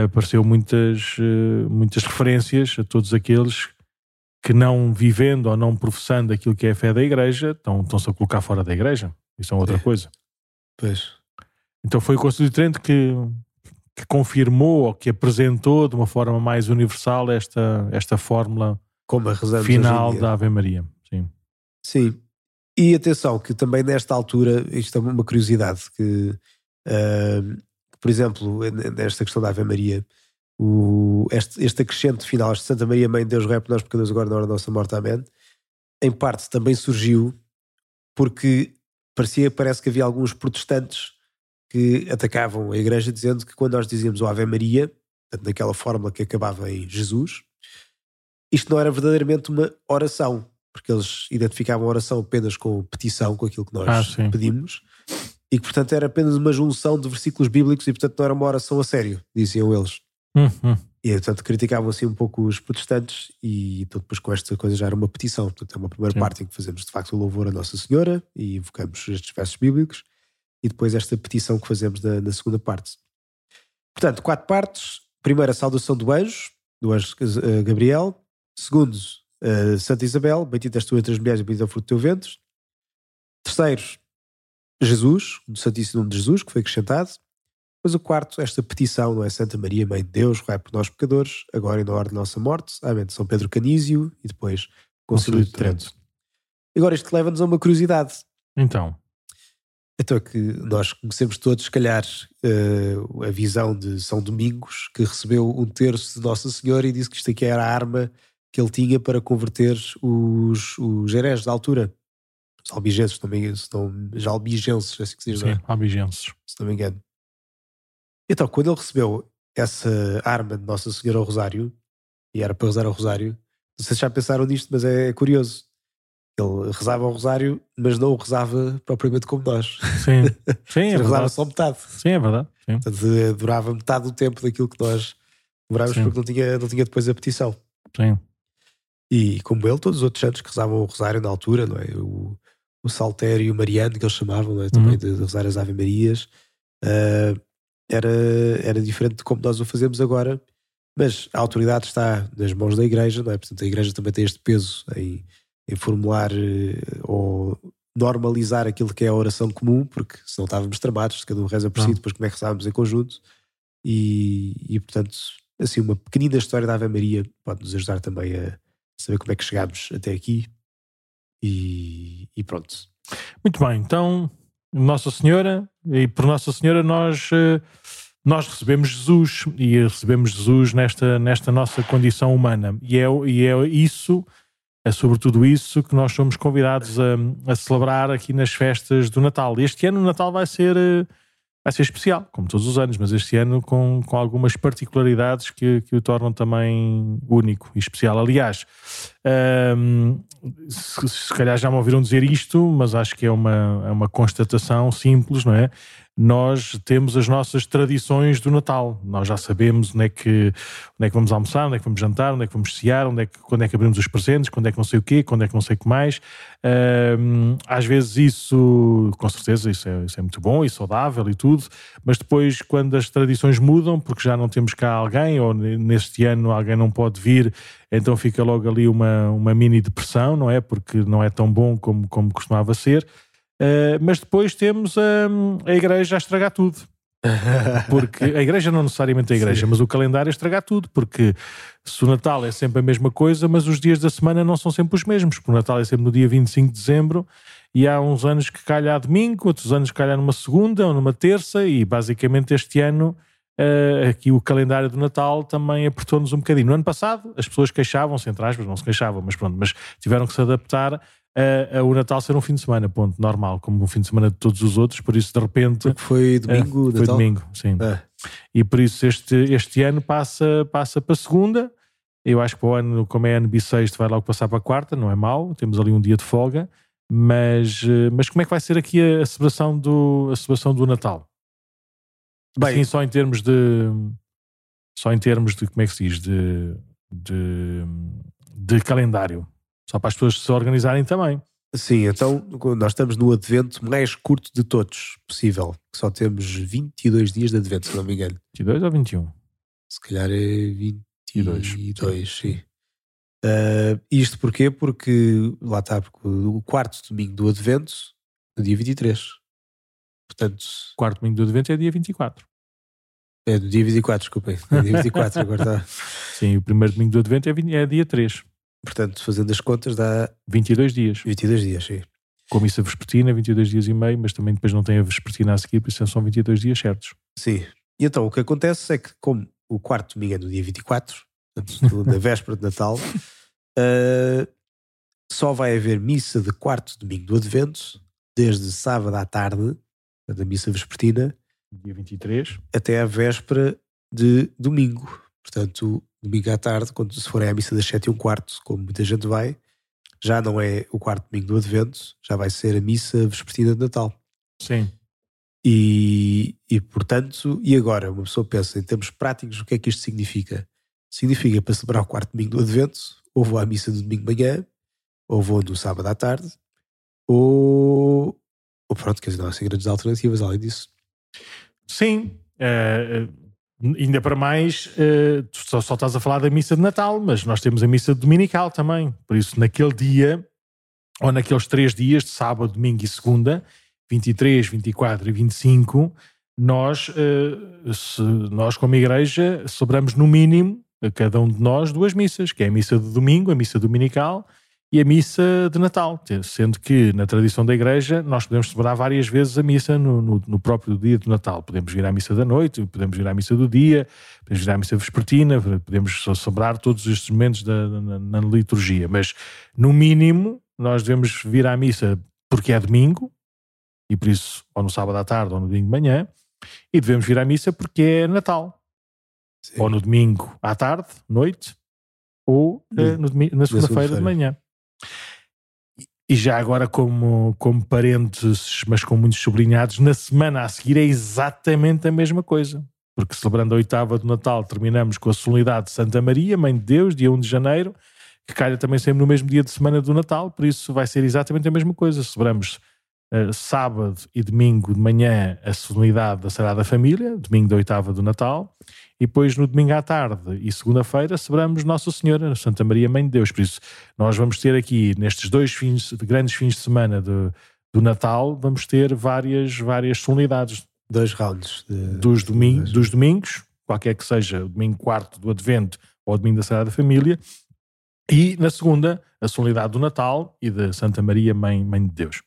apareceu muitas, eh, muitas referências a todos aqueles que não vivendo ou não professando aquilo que é a fé da Igreja, estão- estão-se a colocar fora da Igreja. Isso é outra É. coisa. Pois. Então foi o Conselho de Trento que, que confirmou ou que apresentou de uma forma mais universal esta, esta fórmula final da Ave Maria. Sim. Sim. E atenção, que também nesta altura, isto é uma curiosidade, que, ahm, por exemplo, nesta questão da Ave Maria, o, este, este acrescento final, este Santa Maria, Mãe de Deus, rogai por nós pecadores agora na hora da nossa morte, amém, em parte também surgiu porque parecia, parece que havia alguns protestantes que atacavam a igreja dizendo que quando nós dizíamos o Ave Maria, naquela fórmula que acabava em Jesus, isto não era verdadeiramente uma oração, porque eles identificavam a oração apenas com petição, com aquilo que nós Ah, pedimos, e que portanto era apenas uma junção de versículos bíblicos e portanto não era uma oração a sério, diziam eles. Uhum. E portanto criticavam assim um pouco os protestantes e então, depois com esta coisa já era uma petição. Portanto é uma primeira Sim. parte em que fazemos de facto o louvor a Nossa Senhora e invocamos estes versos bíblicos e depois esta petição que fazemos na, na segunda parte. Portanto, quatro partes. Primeiro, a saudação do anjo, do anjo eh, Gabriel. Segundo, eh, Santa Isabel, bendita és tu entre as mulheres e bendito é o fruto do teu ventre. Terceiro, Jesus, o Santíssimo Nome de Jesus, que foi acrescentado. Depois o quarto, esta petição, não é? Santa Maria, Mãe de Deus, rogai por nós pecadores, agora e na hora de nossa morte. Amém. São Pedro Canísio e depois Concílio de Trento. Agora isto leva-nos a uma curiosidade. Então, Então é que nós conhecemos todos, se calhar, eh, a visão de São Domingos, que recebeu um terço de Nossa Senhora e disse que isto aqui era a arma que ele tinha para converter os, os hereges da altura. Os albigenses, também, não, já albigenses, assim que se diz, não é? sim, albigenses. se não me engano. Então, quando ele recebeu essa arma de Nossa Senhora ao Rosário, e era para rezar ao Rosário, não sei se já pensaram nisto, mas é curioso. Ele rezava ao Rosário, mas não o rezava propriamente como nós. Sim, sim, é rezava verdade. só metade. Sim, é verdade. Sim. Portanto, eh, durava metade do tempo daquilo que nós demorávamos Sim. porque não tinha, não tinha depois a petição. Sim. E como ele, todos os outros santos que rezavam o Rosário na altura, não é? O, o Saltério e o Mariano, que eles chamavam, é? também Uhum. de, de rezar as Ave Marias, ah, era, era diferente de como nós o fazemos agora, mas a autoridade está nas mãos da Igreja, não é? Portanto, a Igreja também tem este peso em, em formular eh, ou normalizar aquilo que é a oração comum, porque senão estávamos tramados, cada um reza por si, depois como é que rezávamos em conjunto, e, e portanto, assim, uma pequenina história da Ave Maria pode nos ajudar também a saber como é que chegámos até aqui. E, e pronto. Muito bem, então, Nossa Senhora, e por Nossa Senhora nós, eh, nós recebemos Jesus e recebemos Jesus nesta, nesta nossa condição humana. E é, e é isso, é sobretudo isso que nós somos convidados a, a celebrar aqui nas festas do Natal. Este ano o Natal vai ser, eh, vai ser especial, como todos os anos, mas este ano com, com algumas particularidades que, que o tornam também único e especial. Aliás, um, se, se, calhar já me ouviram dizer isto, mas acho que é uma, é uma constatação simples, não é? nós temos as nossas tradições do Natal. Nós já sabemos onde é que, onde é que vamos almoçar, onde é que vamos jantar, onde é que vamos cear, onde é que, quando é que abrimos os presentes, quando é que não sei o quê, quando é que não sei o que mais. Um, às vezes isso, com certeza, isso é, isso é muito bom e saudável e tudo, mas depois quando as tradições mudam, porque já não temos cá alguém, ou neste ano alguém não pode vir, então fica logo ali uma, uma mini depressão, não é? Porque não é tão bom como, como costumava ser. Uh, mas depois temos um, a igreja a estragar tudo. Porque a igreja não necessariamente a igreja, Sim. mas o calendário a estragar tudo. Porque se o Natal é sempre a mesma coisa, mas os dias da semana não são sempre os mesmos. Porque o Natal é sempre no dia 25 de dezembro e há uns anos que calha a domingo, outros anos que calha numa segunda ou numa terça. E basicamente este ano Uh, aqui o calendário do Natal também apertou-nos um bocadinho. No ano passado as pessoas queixavam-se, entre aspas, não se queixavam, mas pronto, mas tiveram que se adaptar a, a, o Natal ser um fim de semana, ponto, normal, como um fim de semana de todos os outros, por isso de repente. Porque foi domingo, uh, Foi domingo, sim. É. E por isso este, este ano passa, passa para segunda. Eu acho que para o ano, como é ano bissexto, vai logo passar para a quarta, não é mau, temos ali um dia de folga. Mas, eh, mas como é que vai ser aqui a, a celebração, do, a celebração do Natal? Bem, Sim, só em termos de. Só em termos de. Como é que se diz? De, de, de calendário. Só para as pessoas se organizarem também. Sim, então nós estamos no advento mais curto de todos possível. Só temos 22 dias de advento, se não me engano. 22 ou 21? Se calhar é 22. 22 sim. Uh, isto porquê? Porque lá está, porque o quarto domingo do advento, no dia 23. Portanto, quarto domingo do advento é dia 24. É do dia 24, desculpem. É dia 24 agora está. Sim, o primeiro domingo do advento é, é dia 3. Portanto, fazendo as contas, dá 22 dias. 22 dias, sim. Com a missa vespertina, 22 dias e meio, mas também depois não tem a vespertina a seguir, por isso são 22 dias certos. Sim. E então o que acontece é que, como o quarto domingo é no dia 24, portanto, na véspera de Natal, uh, só vai haver missa de quarto domingo do Advento, desde sábado à tarde, da missa vespertina, dia 23, até à véspera de domingo. Portanto, domingo à tarde, quando se for à missa das 7 e um quarto, como muita gente vai, já não é o quarto domingo do Advento, já vai ser a missa vespertina de Natal. Sim. E, e portanto, e agora, uma pessoa pensa em termos práticos, o que é que isto significa? Significa para celebrar o quarto domingo do Advento, ou vou à missa do domingo de manhã, ou vou no sábado à tarde, ou, ou pronto, quer dizer, não há grandes alternativas além disso. Sim, uh, Ainda para mais, uh, só, só, estás a falar da missa de Natal, mas nós temos a missa dominical também. Por isso, naquele dia, ou naqueles três dias, de sábado, domingo e segunda, 23, 24 e 25, nós, uh, se, nós como igreja, celebramos no mínimo, a cada um de nós, duas missas, que é a missa de domingo, a missa dominical, e a missa de Natal, sendo que na tradição da igreja nós podemos celebrar várias vezes a missa no, no, no, próprio dia do Natal. Podemos vir à missa da noite, podemos vir à missa do dia, podemos vir à missa vespertina, podemos celebrar todos estes momentos da, na, na liturgia, mas no mínimo nós devemos vir à missa porque é domingo, e por isso ou no sábado à tarde ou no domingo de manhã, e devemos vir à missa porque é Natal. Sim. Ou no domingo à tarde, noite, ou uh, no, na segunda-feira de manhã. E já agora, como, como parênteses, mas com muitos sublinhados, na semana a seguir é exatamente a mesma coisa. Porque celebrando a oitava do Natal, terminamos com a solenidade de Santa Maria, Mãe de Deus, dia 1 de janeiro, que calha também sempre no mesmo dia de semana do Natal, por isso vai ser exatamente a mesma coisa. Celebramos uh, sábado e domingo de manhã a solenidade da Sagrada Família, domingo da oitava do Natal, e depois no domingo à tarde e segunda-feira celebramos Nossa Senhora, Santa Maria Mãe de Deus. Por isso, nós vamos ter aqui, nestes dois fins, grandes fins de semana de, do Natal, vamos ter várias, várias solenidades. Dois rounds. De, dos, doming, dos domingos, qualquer que seja o domingo quarto do Advento ou o domingo da Sagrada Família, e na segunda, a solenidade do Natal e da Santa Maria Mãe, Mãe de Deus.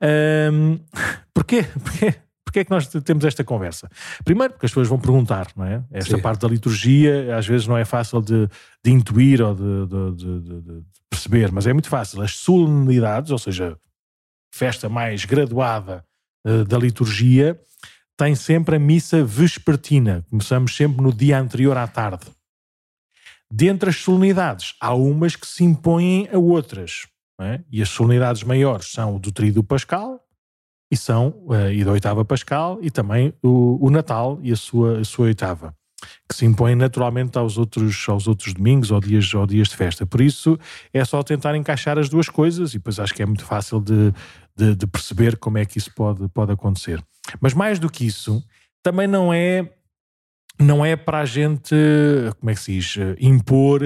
Um, porquê? Porquê? Porquê é que nós temos esta conversa? Primeiro, porque as pessoas vão perguntar, não é? Esta Sim. parte da liturgia às vezes não é fácil de, de intuir ou de, de, de, perceber, mas é muito fácil. As solenidades, ou seja, festa mais graduada uh, da liturgia, tem sempre a missa vespertina. Começamos sempre no dia anterior à tarde. Dentre as solenidades, há umas que se impõem a outras. É? E as solenidades maiores são o do Tríduo Pascal e são uh, e da oitava Pascal e também o, o Natal e a sua, a sua oitava que se impõem naturalmente aos outros, aos outros domingos ou dias, ou dias de festa. Por isso é só tentar encaixar as duas coisas e depois acho que é muito fácil de, de, de, perceber como é que isso pode, pode acontecer. Mas mais do que isso, também não é não é para a gente, como é que se diz, impor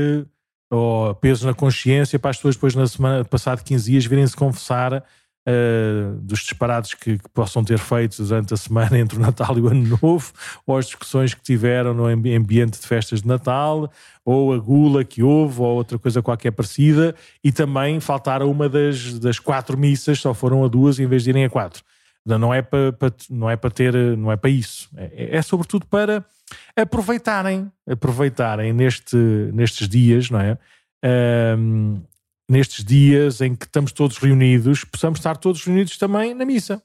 ou peso na consciência para as pessoas depois na semana, passado 15 dias, virem-se confessar Uh, dos disparados que, que, possam ter feito durante a semana entre o Natal e o Ano Novo, ou as discussões que tiveram no ambiente de festas de Natal, ou a gula que houve, ou outra coisa qualquer parecida, e também faltaram uma das, das quatro missas, só foram a duas em vez de irem a quatro. Não é para, para não é para ter, não é para isso. É, é sobretudo para aproveitarem, aproveitarem neste, nestes dias, não é? Um, nestes dias em que estamos todos reunidos, possamos estar todos reunidos também na missa.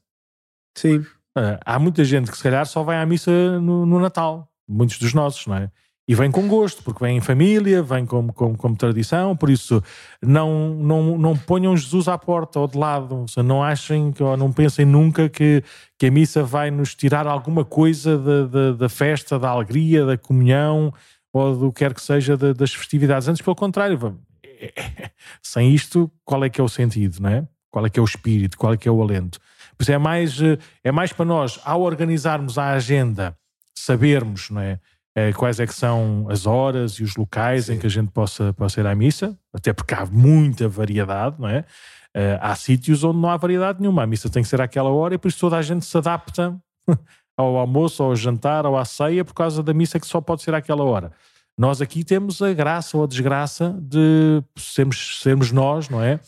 Sim. Uh, há muita gente que se calhar só vai à missa no, no, Natal, muitos dos nossos, não é? E vem com gosto, porque vem em família, vem como, como, como tradição, por isso não, não, não ponham Jesus à porta ou de lado, ou seja, não achem ou não pensem nunca que, que a missa vai nos tirar alguma coisa da, da, da festa, da alegria, da comunhão ou do que quer que seja das festividades. Antes, pelo contrário, sem isto, qual é que é o sentido, não é? Qual é que é o espírito, qual é que é o alento? Pois é mais, eh, é mais para nós, ao organizarmos a agenda, sabermos, não é? Eh, quais é que são as horas e os locais Sim. em que a gente possa, possa ir à missa, até porque há muita variedade, não é? Eh, há sítios onde não há variedade nenhuma, a missa tem que ser àquela hora e por isso toda a gente se adapta ao almoço, ao jantar, ou à ceia, por causa da missa que só pode ser àquela hora. Nós aqui temos a graça ou a desgraça de sermos, sermos nós, não é?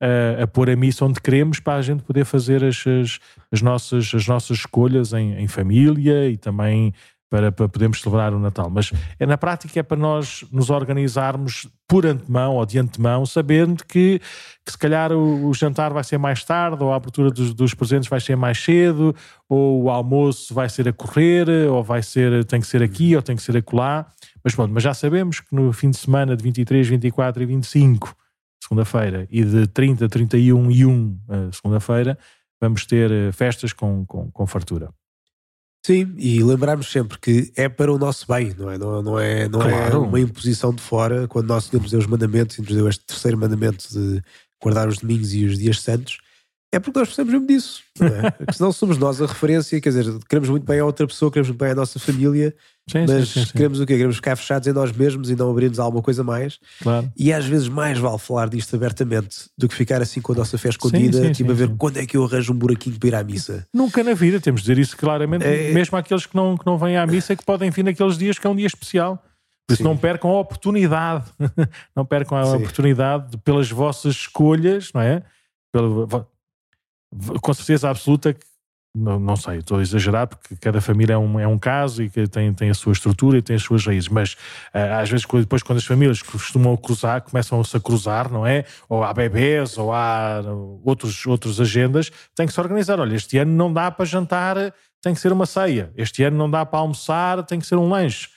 A, a pôr a missa onde queremos para a gente poder fazer as, as, as nossas, as nossas escolhas em, em família e também para, para podermos celebrar o Natal. Mas é na prática é para nós nos organizarmos por antemão ou de antemão, sabendo que, que se calhar o, o, jantar vai ser mais tarde, ou a abertura dos, dos, presentes vai ser mais cedo, ou o almoço vai ser a correr, ou vai ser, tem que ser aqui, ou tem que ser acolá. Mas pronto, mas já sabemos que no fim de semana de 23, 24 e 25, segunda-feira, e de 30, 31 e 1, eh, segunda-feira, vamos ter eh, festas com, com, com fartura. Sim, e lembrarmos sempre que é para o nosso bem, não é? Não, não, é, não é claro. é uma imposição de fora. Quando nós Senhor nos deu os mandamentos e nos deu este terceiro mandamento de guardar os domingos e os dias santos, é porque nós precisamos mesmo disso. Não é? porque senão somos nós a referência, quer dizer, queremos muito bem a outra pessoa, queremos muito bem a nossa família, sim, mas sim, sim, queremos o quê? Queremos ficar fechados em nós mesmos e não abrirmos alguma coisa mais. Claro. E às vezes mais vale falar disto abertamente do que ficar assim com a nossa fé escondida, tipo a ver quando é que eu arranjo um buraquinho para ir à missa. Nunca na vida, temos de dizer isso claramente, é... mesmo àqueles que não, que não vêm à missa que podem vir naqueles dias que é um dia especial. Por isso não percam a oportunidade, não percam a oportunidade de, pelas vossas escolhas, não é? Pelo, com certeza absoluta que não, não sei, estou a exagerar porque cada família é um, é um caso e que tem, tem a sua estrutura e tem as suas raízes, mas uh, às vezes depois quando as famílias costumam cruzar, começam-se a cruzar, não é? Ou há bebês ou há outros, outros agendas, tem que se organizar. Olha, este ano não dá para jantar, tem que ser uma ceia. Este ano não dá para almoçar, tem que ser um lanche.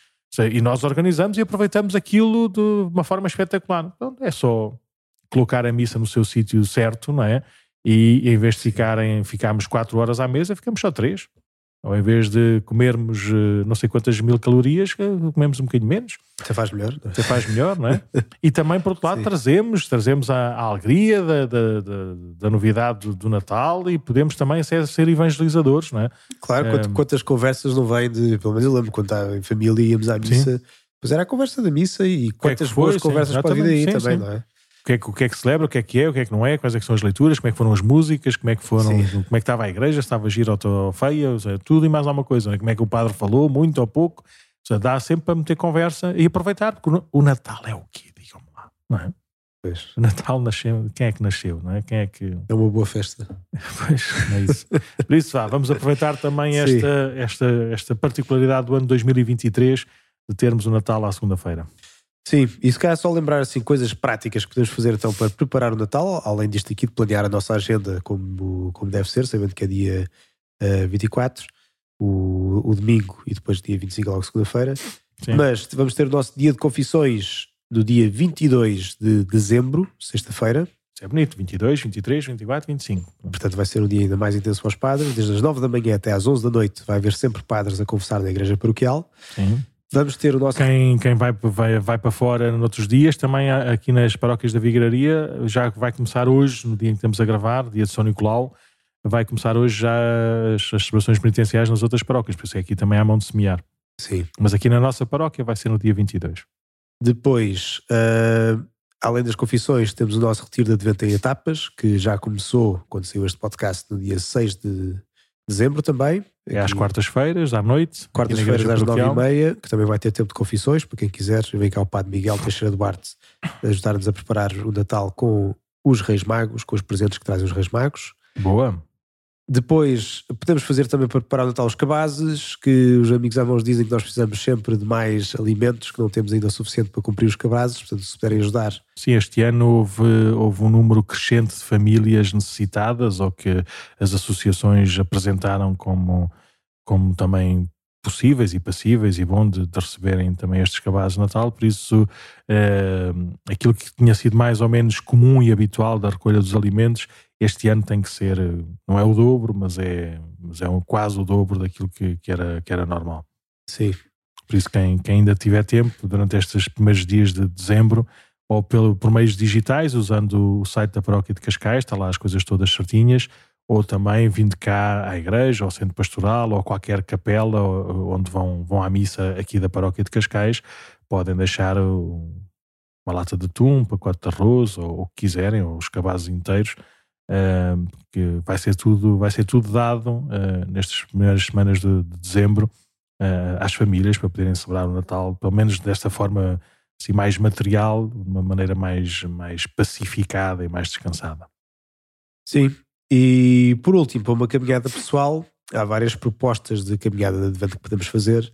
E nós organizamos e aproveitamos aquilo de uma forma espetacular. Então é só colocar a missa no seu sítio certo, não é? E em vez de ficarem, ficarmos 4 horas à mesa, ficamos só 3. Ou em vez de comermos eh, não sei quantas mil calorias, eh, comemos um bocadinho menos. Até faz melhor. Até faz melhor, não é? e também, por outro lado, Sim. trazemos, trazemos a, a alegria da, da, da, da novidade do, do, Natal e podemos também ser, ser evangelizadores, não é? Claro, é, quantas conversas não vêm de. Pelo menos eu lembro quando estava em família e íamos à missa. Sim. Pois era a conversa da missa e quantas é boas conversas pode vir aí também, não é? O que, é, o que é que celebra, o que é que é, o que é que não é, quais é que são as leituras, como é que foram as músicas, como é que foram, Sim. como é que estava a igreja, se estava gira ou feia, seja, tudo e mais alguma coisa, é? como é que o padre falou, muito ou pouco, seja, dá sempre para meter conversa e aproveitar, porque o Natal é o quê, digam-me lá, não é? Pois. O Natal nasceu, quem é que nasceu, não é? Quem é que... É uma boa festa. pois, é isso. Por isso, vá, vamos aproveitar também esta, esta, esta particularidade do ano 2023 de termos o Natal à segunda-feira. Sim, e se calhar só lembrar assim coisas práticas que podemos fazer então para preparar o Natal, além disto aqui de planear a nossa agenda como, como deve ser, sabendo que é dia uh, 24. o, o domingo e depois dia 25 logo segunda-feira. Mas vamos ter o nosso dia de confissões do dia 22 de dezembro, sexta-feira. Isso é bonito, 22, 23, 24, 25. Portanto, vai ser um dia ainda mais intenso para os padres. Desde as 9 da manhã até às 11 da noite vai haver sempre padres a confessar na igreja paroquial. Sim. Vamos ter o nosso. Quem, quem vai, vai, vai para fora noutros dias, também aqui nas paróquias da Vigararia, já vai começar hoje, no dia em que estamos a gravar, dia de São Nicolau, vai começar hoje já as, as celebrações penitenciais nas outras paróquias, por isso é aqui também há mão de semear. Sim. Mas aqui na nossa paróquia vai ser no dia 22. Depois, uh, além das confissões, temos o nosso retiro de Advento em etapas, que já começou quando saiu este podcast no dia 6 de dezembro também. É às quartas-feiras, à noite. Quartas-feiras às nove e meia, que também vai ter tempo de confissões, para quem quiser. Vem cá o Padre Miguel Teixeira Duarte ajudar-nos a preparar o Natal com os Reis Magos, com os presentes que trazem os Reis Magos. Boa. Depois, podemos fazer também para preparar o Natal os cabazes, que os amigos irmãos dizem que nós precisamos sempre de mais alimentos, que não temos ainda o suficiente para cumprir os cabazes, portanto, se puderem ajudar. Sim, este ano houve, houve um número crescente de famílias necessitadas, ou que as associações apresentaram como, como também possíveis e passíveis e bom de, de receberem também estes cabazes de Natal, por isso eh, aquilo que tinha sido mais ou menos comum e habitual da recolha dos alimentos este ano tem que ser, não é o dobro, mas é, mas é um, quase o dobro daquilo que, que, era, que era normal. Sim. Por isso, quem, quem ainda tiver tempo, durante estes primeiros dias de dezembro, ou pelo, por meios digitais, usando o site da Paróquia de Cascais, está lá as coisas todas certinhas, ou também vindo cá à igreja, ao centro pastoral, ou qualquer capela onde vão, vão à missa aqui da Paróquia de Cascais, podem deixar uma lata de atum, um pacote de arroz, ou o que quiserem, ou os cabazes inteiros, uh, que vai ser tudo, vai ser tudo dado uh, nestas primeiras semanas de, de dezembro uh, às famílias para poderem celebrar o Natal, pelo menos desta forma assim, mais material, de uma maneira mais, mais pacificada e mais descansada. Sim, e por último, para uma caminhada pessoal, há várias propostas de caminhada de advento que podemos fazer.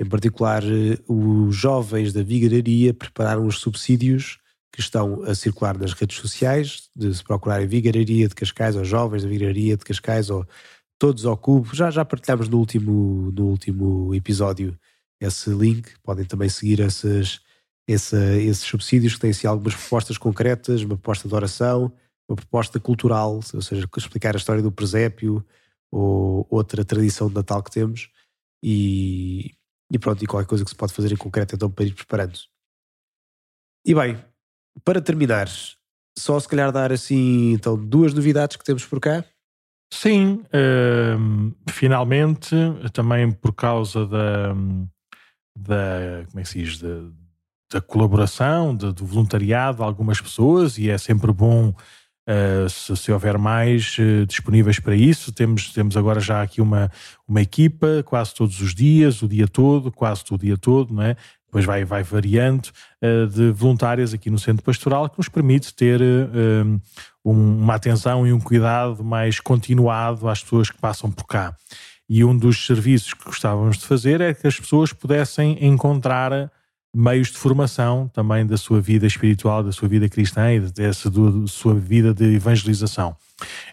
Em particular, eh, os jovens da vigararia prepararam os subsídios que estão a circular nas redes sociais, de se procurarem Vigararia de Cascais ou Jovens da Vigararia de Cascais ou Todos ao Cubo. Já, já partilhamos no último, no último episódio esse link. Podem também seguir esses, esse, esses subsídios que têm assim, algumas propostas concretas, uma proposta de oração, uma proposta cultural, ou seja, explicar a história do presépio ou outra tradição de Natal que temos. E, e pronto, e qualquer coisa que se pode fazer em concreto então para ir preparando. E bem, para terminar, só se calhar dar assim, então, duas novidades que temos por cá. Sim, uh, finalmente, também por causa da, da como é que se diz, da, da colaboração, de, do voluntariado de algumas pessoas, e é sempre bom uh, se, se, houver mais uh, disponíveis para isso. Temos, temos agora já aqui uma, uma equipa, quase todos os dias, o dia todo, quase o dia todo, não é? depois vai, vai variando, uh, de voluntárias aqui no Centro Pastoral, que nos permite ter um, uma atenção e um cuidado mais continuado às pessoas que passam por cá. E um dos serviços que gostávamos de fazer é que as pessoas pudessem encontrar meios de formação também da sua vida espiritual, da sua vida cristã e dessa sua vida de evangelização.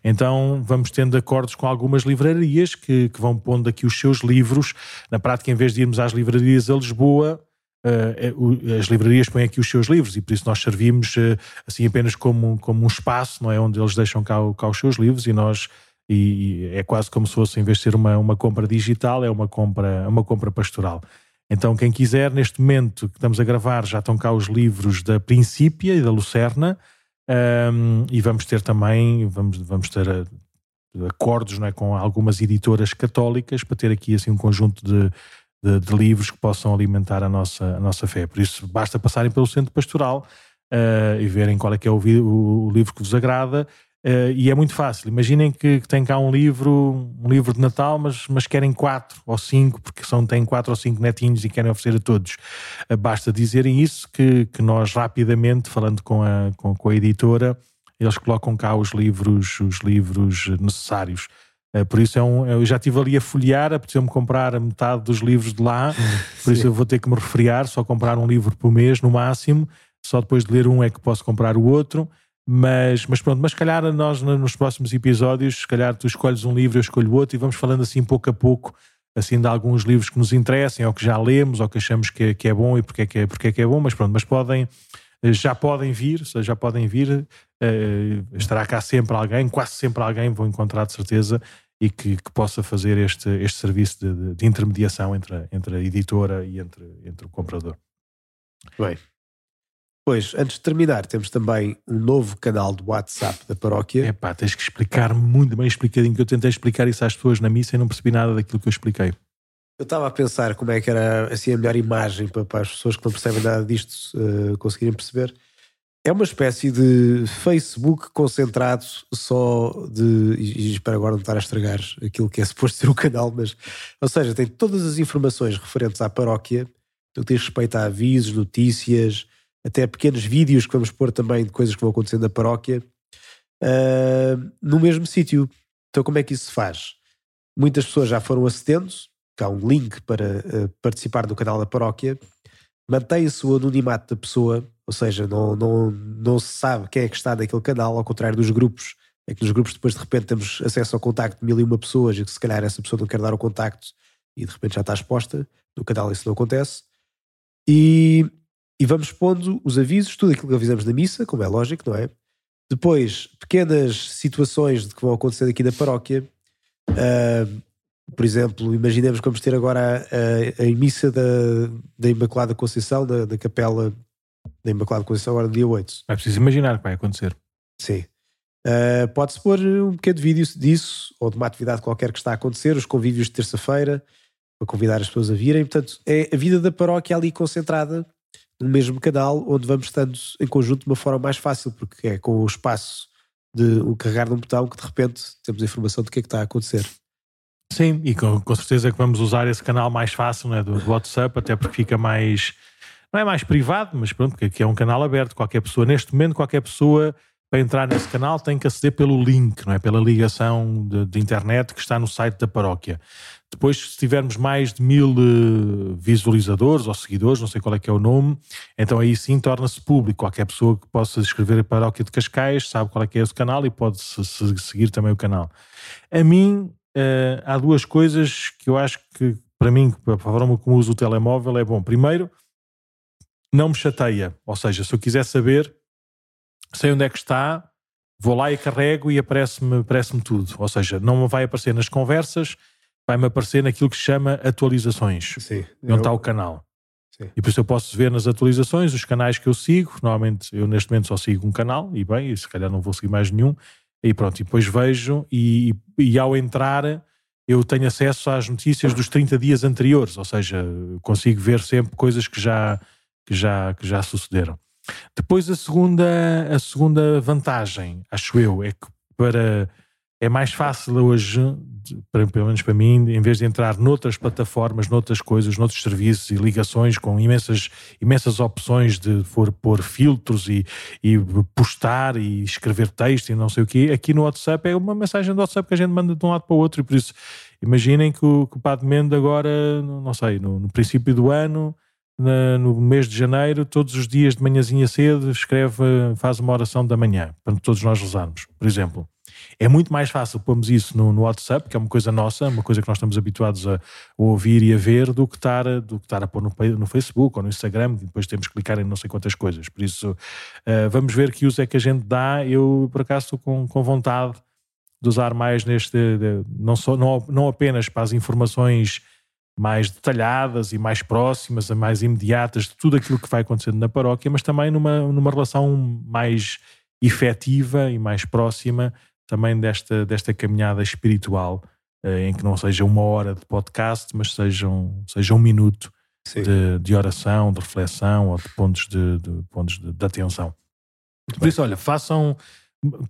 Então vamos tendo acordos com algumas livrarias que, que vão pondo aqui os seus livros. Na prática, em vez de irmos às livrarias a Lisboa, uh, as livrarias põem aqui os seus livros e por isso nós servimos uh, assim apenas como, como um espaço, não é? Onde eles deixam cá, cá os seus livros e nós e, é quase como se fosse, em vez de ser uma, uma compra digital, é uma compra, uma compra pastoral. Então, quem quiser, neste momento que estamos a gravar, já estão cá os livros da Princípia e da Lucerna, um, e vamos ter também, vamos, vamos ter acordos não é, com algumas editoras católicas para ter aqui assim um conjunto de, de, de, livros que possam alimentar a nossa, a nossa fé. Por isso, basta passarem pelo centro pastoral uh, e verem qual é que é o, o livro que vos agrada. Uh, e é muito fácil. Imaginem que, que tem cá um livro, um livro de Natal, mas, mas querem quatro ou cinco, porque são, têm quatro ou cinco netinhos e querem oferecer a todos. Uh, basta dizerem isso que, que nós rapidamente, falando com a, com, com a editora, eles colocam cá os livros, os livros necessários. Eh, por isso é um, eu já estive ali a folhear, apeteceu-me comprar a metade dos livros de lá, por isso eu vou ter que me refriar, só comprar um livro por mês no máximo, só depois de ler um é que posso comprar o outro. Mas, mas pronto, mas se calhar nós nos próximos episódios, se calhar tu escolhes um livro, eu escolho outro e vamos falando assim pouco a pouco assim de alguns livros que nos interessem ou que já lemos ou que achamos que, que é bom e porque é que é, porque é que é bom, mas pronto, mas podem já podem vir, já podem vir, uh, estará cá sempre alguém, quase sempre alguém vou encontrar de certeza e que, que possa fazer este, este serviço de, de, de, intermediação entre a, entre a editora e entre, entre o comprador. Bem, Pois, antes de terminar, temos também um novo canal de WhatsApp da paróquia. É pá, tens que explicar muito bem explicadinho, que eu tentei explicar isso às pessoas na missa e não percebi nada daquilo que eu expliquei. Eu estava a pensar como é que era assim, a melhor imagem para, para as pessoas que não percebem nada disto uh, conseguirem perceber. É uma espécie de Facebook concentrado só de. E espero agora não estar a estragar aquilo que é suposto ser o canal, mas. Ou seja, tem todas as informações referentes à paróquia, no que diz respeito a avisos, notícias, até pequenos vídeos que vamos pôr também de coisas que vão acontecendo na paróquia, uh, no mesmo sítio. Então, como é que isso se faz? Muitas pessoas já foram acedendo, há um link para uh, participar do canal da paróquia, mantém-se o anonimato da pessoa, ou seja, não, não, não se sabe quem é que está naquele canal, ao contrário dos grupos, é que nos grupos depois de repente temos acesso ao contacto de mil e uma pessoas e que se calhar essa pessoa não quer dar o contacto e de repente já está exposta. No canal isso não acontece. E e vamos pondo os avisos, tudo aquilo que avisamos na missa, como é lógico, não é? Depois, pequenas situações de que vão acontecer aqui na paróquia. Uh, por exemplo, imaginemos que vamos ter agora a, a, a missa da, da Imaculada Conceição, da, da capela da Imaculada Conceição, agora no dia 8. É preciso imaginar que vai acontecer. Sim. Uh, Pode-se pôr um pequeno vídeo disso, ou de uma atividade qualquer que está a acontecer, os convívios de terça-feira, para convidar as pessoas a virem. Portanto, é a vida da paróquia ali concentrada no mesmo canal, onde vamos estando em conjunto de uma forma mais fácil, porque é com o espaço de o carregar de um botão que de repente temos a informação do que é que está a acontecer. Sim, e com, com certeza que vamos usar esse canal mais fácil né, do, do WhatsApp, até porque fica mais. Não é mais privado, mas pronto, aqui é um canal aberto. Qualquer pessoa, neste momento, qualquer pessoa para entrar nesse canal tem que aceder pelo link, não é? Pela ligação de, de internet que está no site da paróquia. Depois, se tivermos mais de mil uh, visualizadores ou seguidores, não sei qual é que é o nome, então aí sim torna-se público. Qualquer pessoa que possa escrever a paróquia de Cascais sabe qual é que é esse canal e pode -se, -se seguir também o canal. A mim, uh, há duas coisas que eu acho que, para mim, para a forma como uso o telemóvel, é bom. Primeiro, não me chateia. Ou seja, se eu quiser saber, sei onde é que está, vou lá e carrego e aparece-me aparece tudo. Ou seja, não me vai aparecer nas conversas vai-me aparecer naquilo que se chama atualizações. Sim, onde eu... está o canal. Sim. E por isso eu posso ver nas atualizações os canais que eu sigo. Normalmente eu neste momento só sigo um canal e bem, e se calhar não vou seguir mais nenhum. E pronto, e depois vejo e, e ao entrar eu tenho acesso às notícias dos 30 dias anteriores, ou seja, consigo ver sempre coisas que já, que já, que já sucederam. Depois a segunda, a segunda vantagem, acho eu, é que para é mais fácil hoje, pelo menos para mim, em vez de entrar noutras plataformas, noutras coisas, noutros serviços e ligações com imensas, imensas opções de for, pôr filtros e, e postar e escrever texto e não sei o quê, aqui no WhatsApp é uma mensagem do WhatsApp que a gente manda de um lado para o outro e por isso imaginem que o, que o Padre Mendo agora, não sei, no, no princípio do ano, na, no mês de janeiro, todos os dias de manhãzinha cedo, escreve, faz uma oração da manhã, para todos nós rezarmos, por exemplo. É muito mais fácil pormos isso no, no, WhatsApp, que é uma coisa nossa, uma coisa que nós estamos habituados a, a ouvir e a ver, do que estar, do que estar a pôr no, no Facebook ou no Instagram, e depois temos que clicar em não sei quantas coisas. Por isso, uh, vamos ver que uso é que a gente dá. Eu, por acaso, estou com, com vontade de usar mais neste, de, não, só, não, não apenas para as informações mais detalhadas e mais próximas, mais imediatas de tudo aquilo que vai acontecendo na paróquia, mas também numa, numa relação mais efetiva e mais próxima também desta, desta caminhada espiritual, eh, em que não seja uma hora de podcast, mas seja um, seja um minuto de, de, oração, de reflexão ou de pontos de, de pontos de, de atenção. Muito Por bem. isso, olha, façam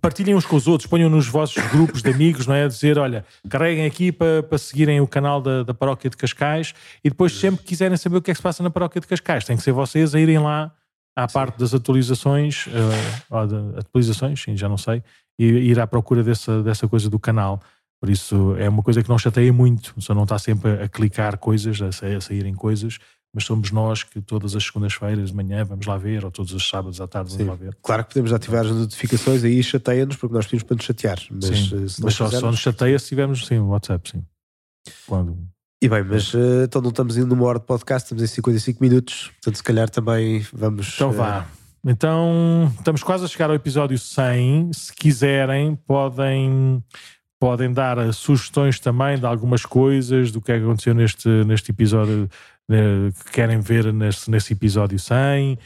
partilhem uns com os outros, ponham nos vossos grupos de amigos, não é? A dizer, olha, carreguem aqui para, para seguirem o canal da, da Paróquia de Cascais e depois, sempre que quiserem saber o que é que se passa na Paróquia de Cascais, tem que ser vocês a irem lá à parte das atualizações, uh, de, atualizações, sim, já não sei, e ir à procura dessa, dessa coisa do canal. Por isso é uma coisa que não chateia muito, só não está sempre a clicar coisas, a, a saírem coisas, mas somos nós que todas as segundas-feiras de manhã vamos lá ver, ou todos os sábados à tarde vamos Sim. lá ver. Claro que podemos ativar as notificações aí chateia-nos, porque nós pedimos para nos chatear. Mas, sim. Eh, mas só, só, nos chateia se tivermos sim, o WhatsApp, sim. Quando, E bem, mas uh, então não estamos indo numa hora de podcast, estamos em 55 minutos, portanto se calhar também vamos... Então vá. Uh... Então estamos quase a chegar ao episódio 100. Se quiserem, podem, podem dar sugestões também de algumas coisas, do que é que aconteceu neste, neste episódio, uh, que querem ver nesse, nesse episódio 100.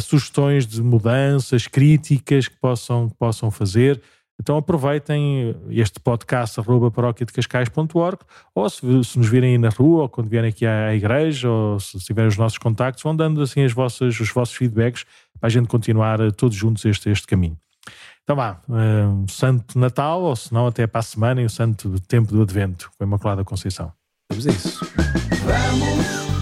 sugestões de mudanças, críticas que possam, que possam fazer. Então aproveitem este podcast arroba paróquiadecascais.org ou se, se, nos virem aí na rua ou quando vierem aqui à, igreja ou se tiverem os nossos contactos, vão dando assim as vossas, os vossos feedbacks para a gente continuar eh, todos juntos este, este caminho. Então vá, um Santo Natal ou se não até para a semana e o Santo Tempo do Advento com a Imaculada Conceição. Vamos a isso. Vamos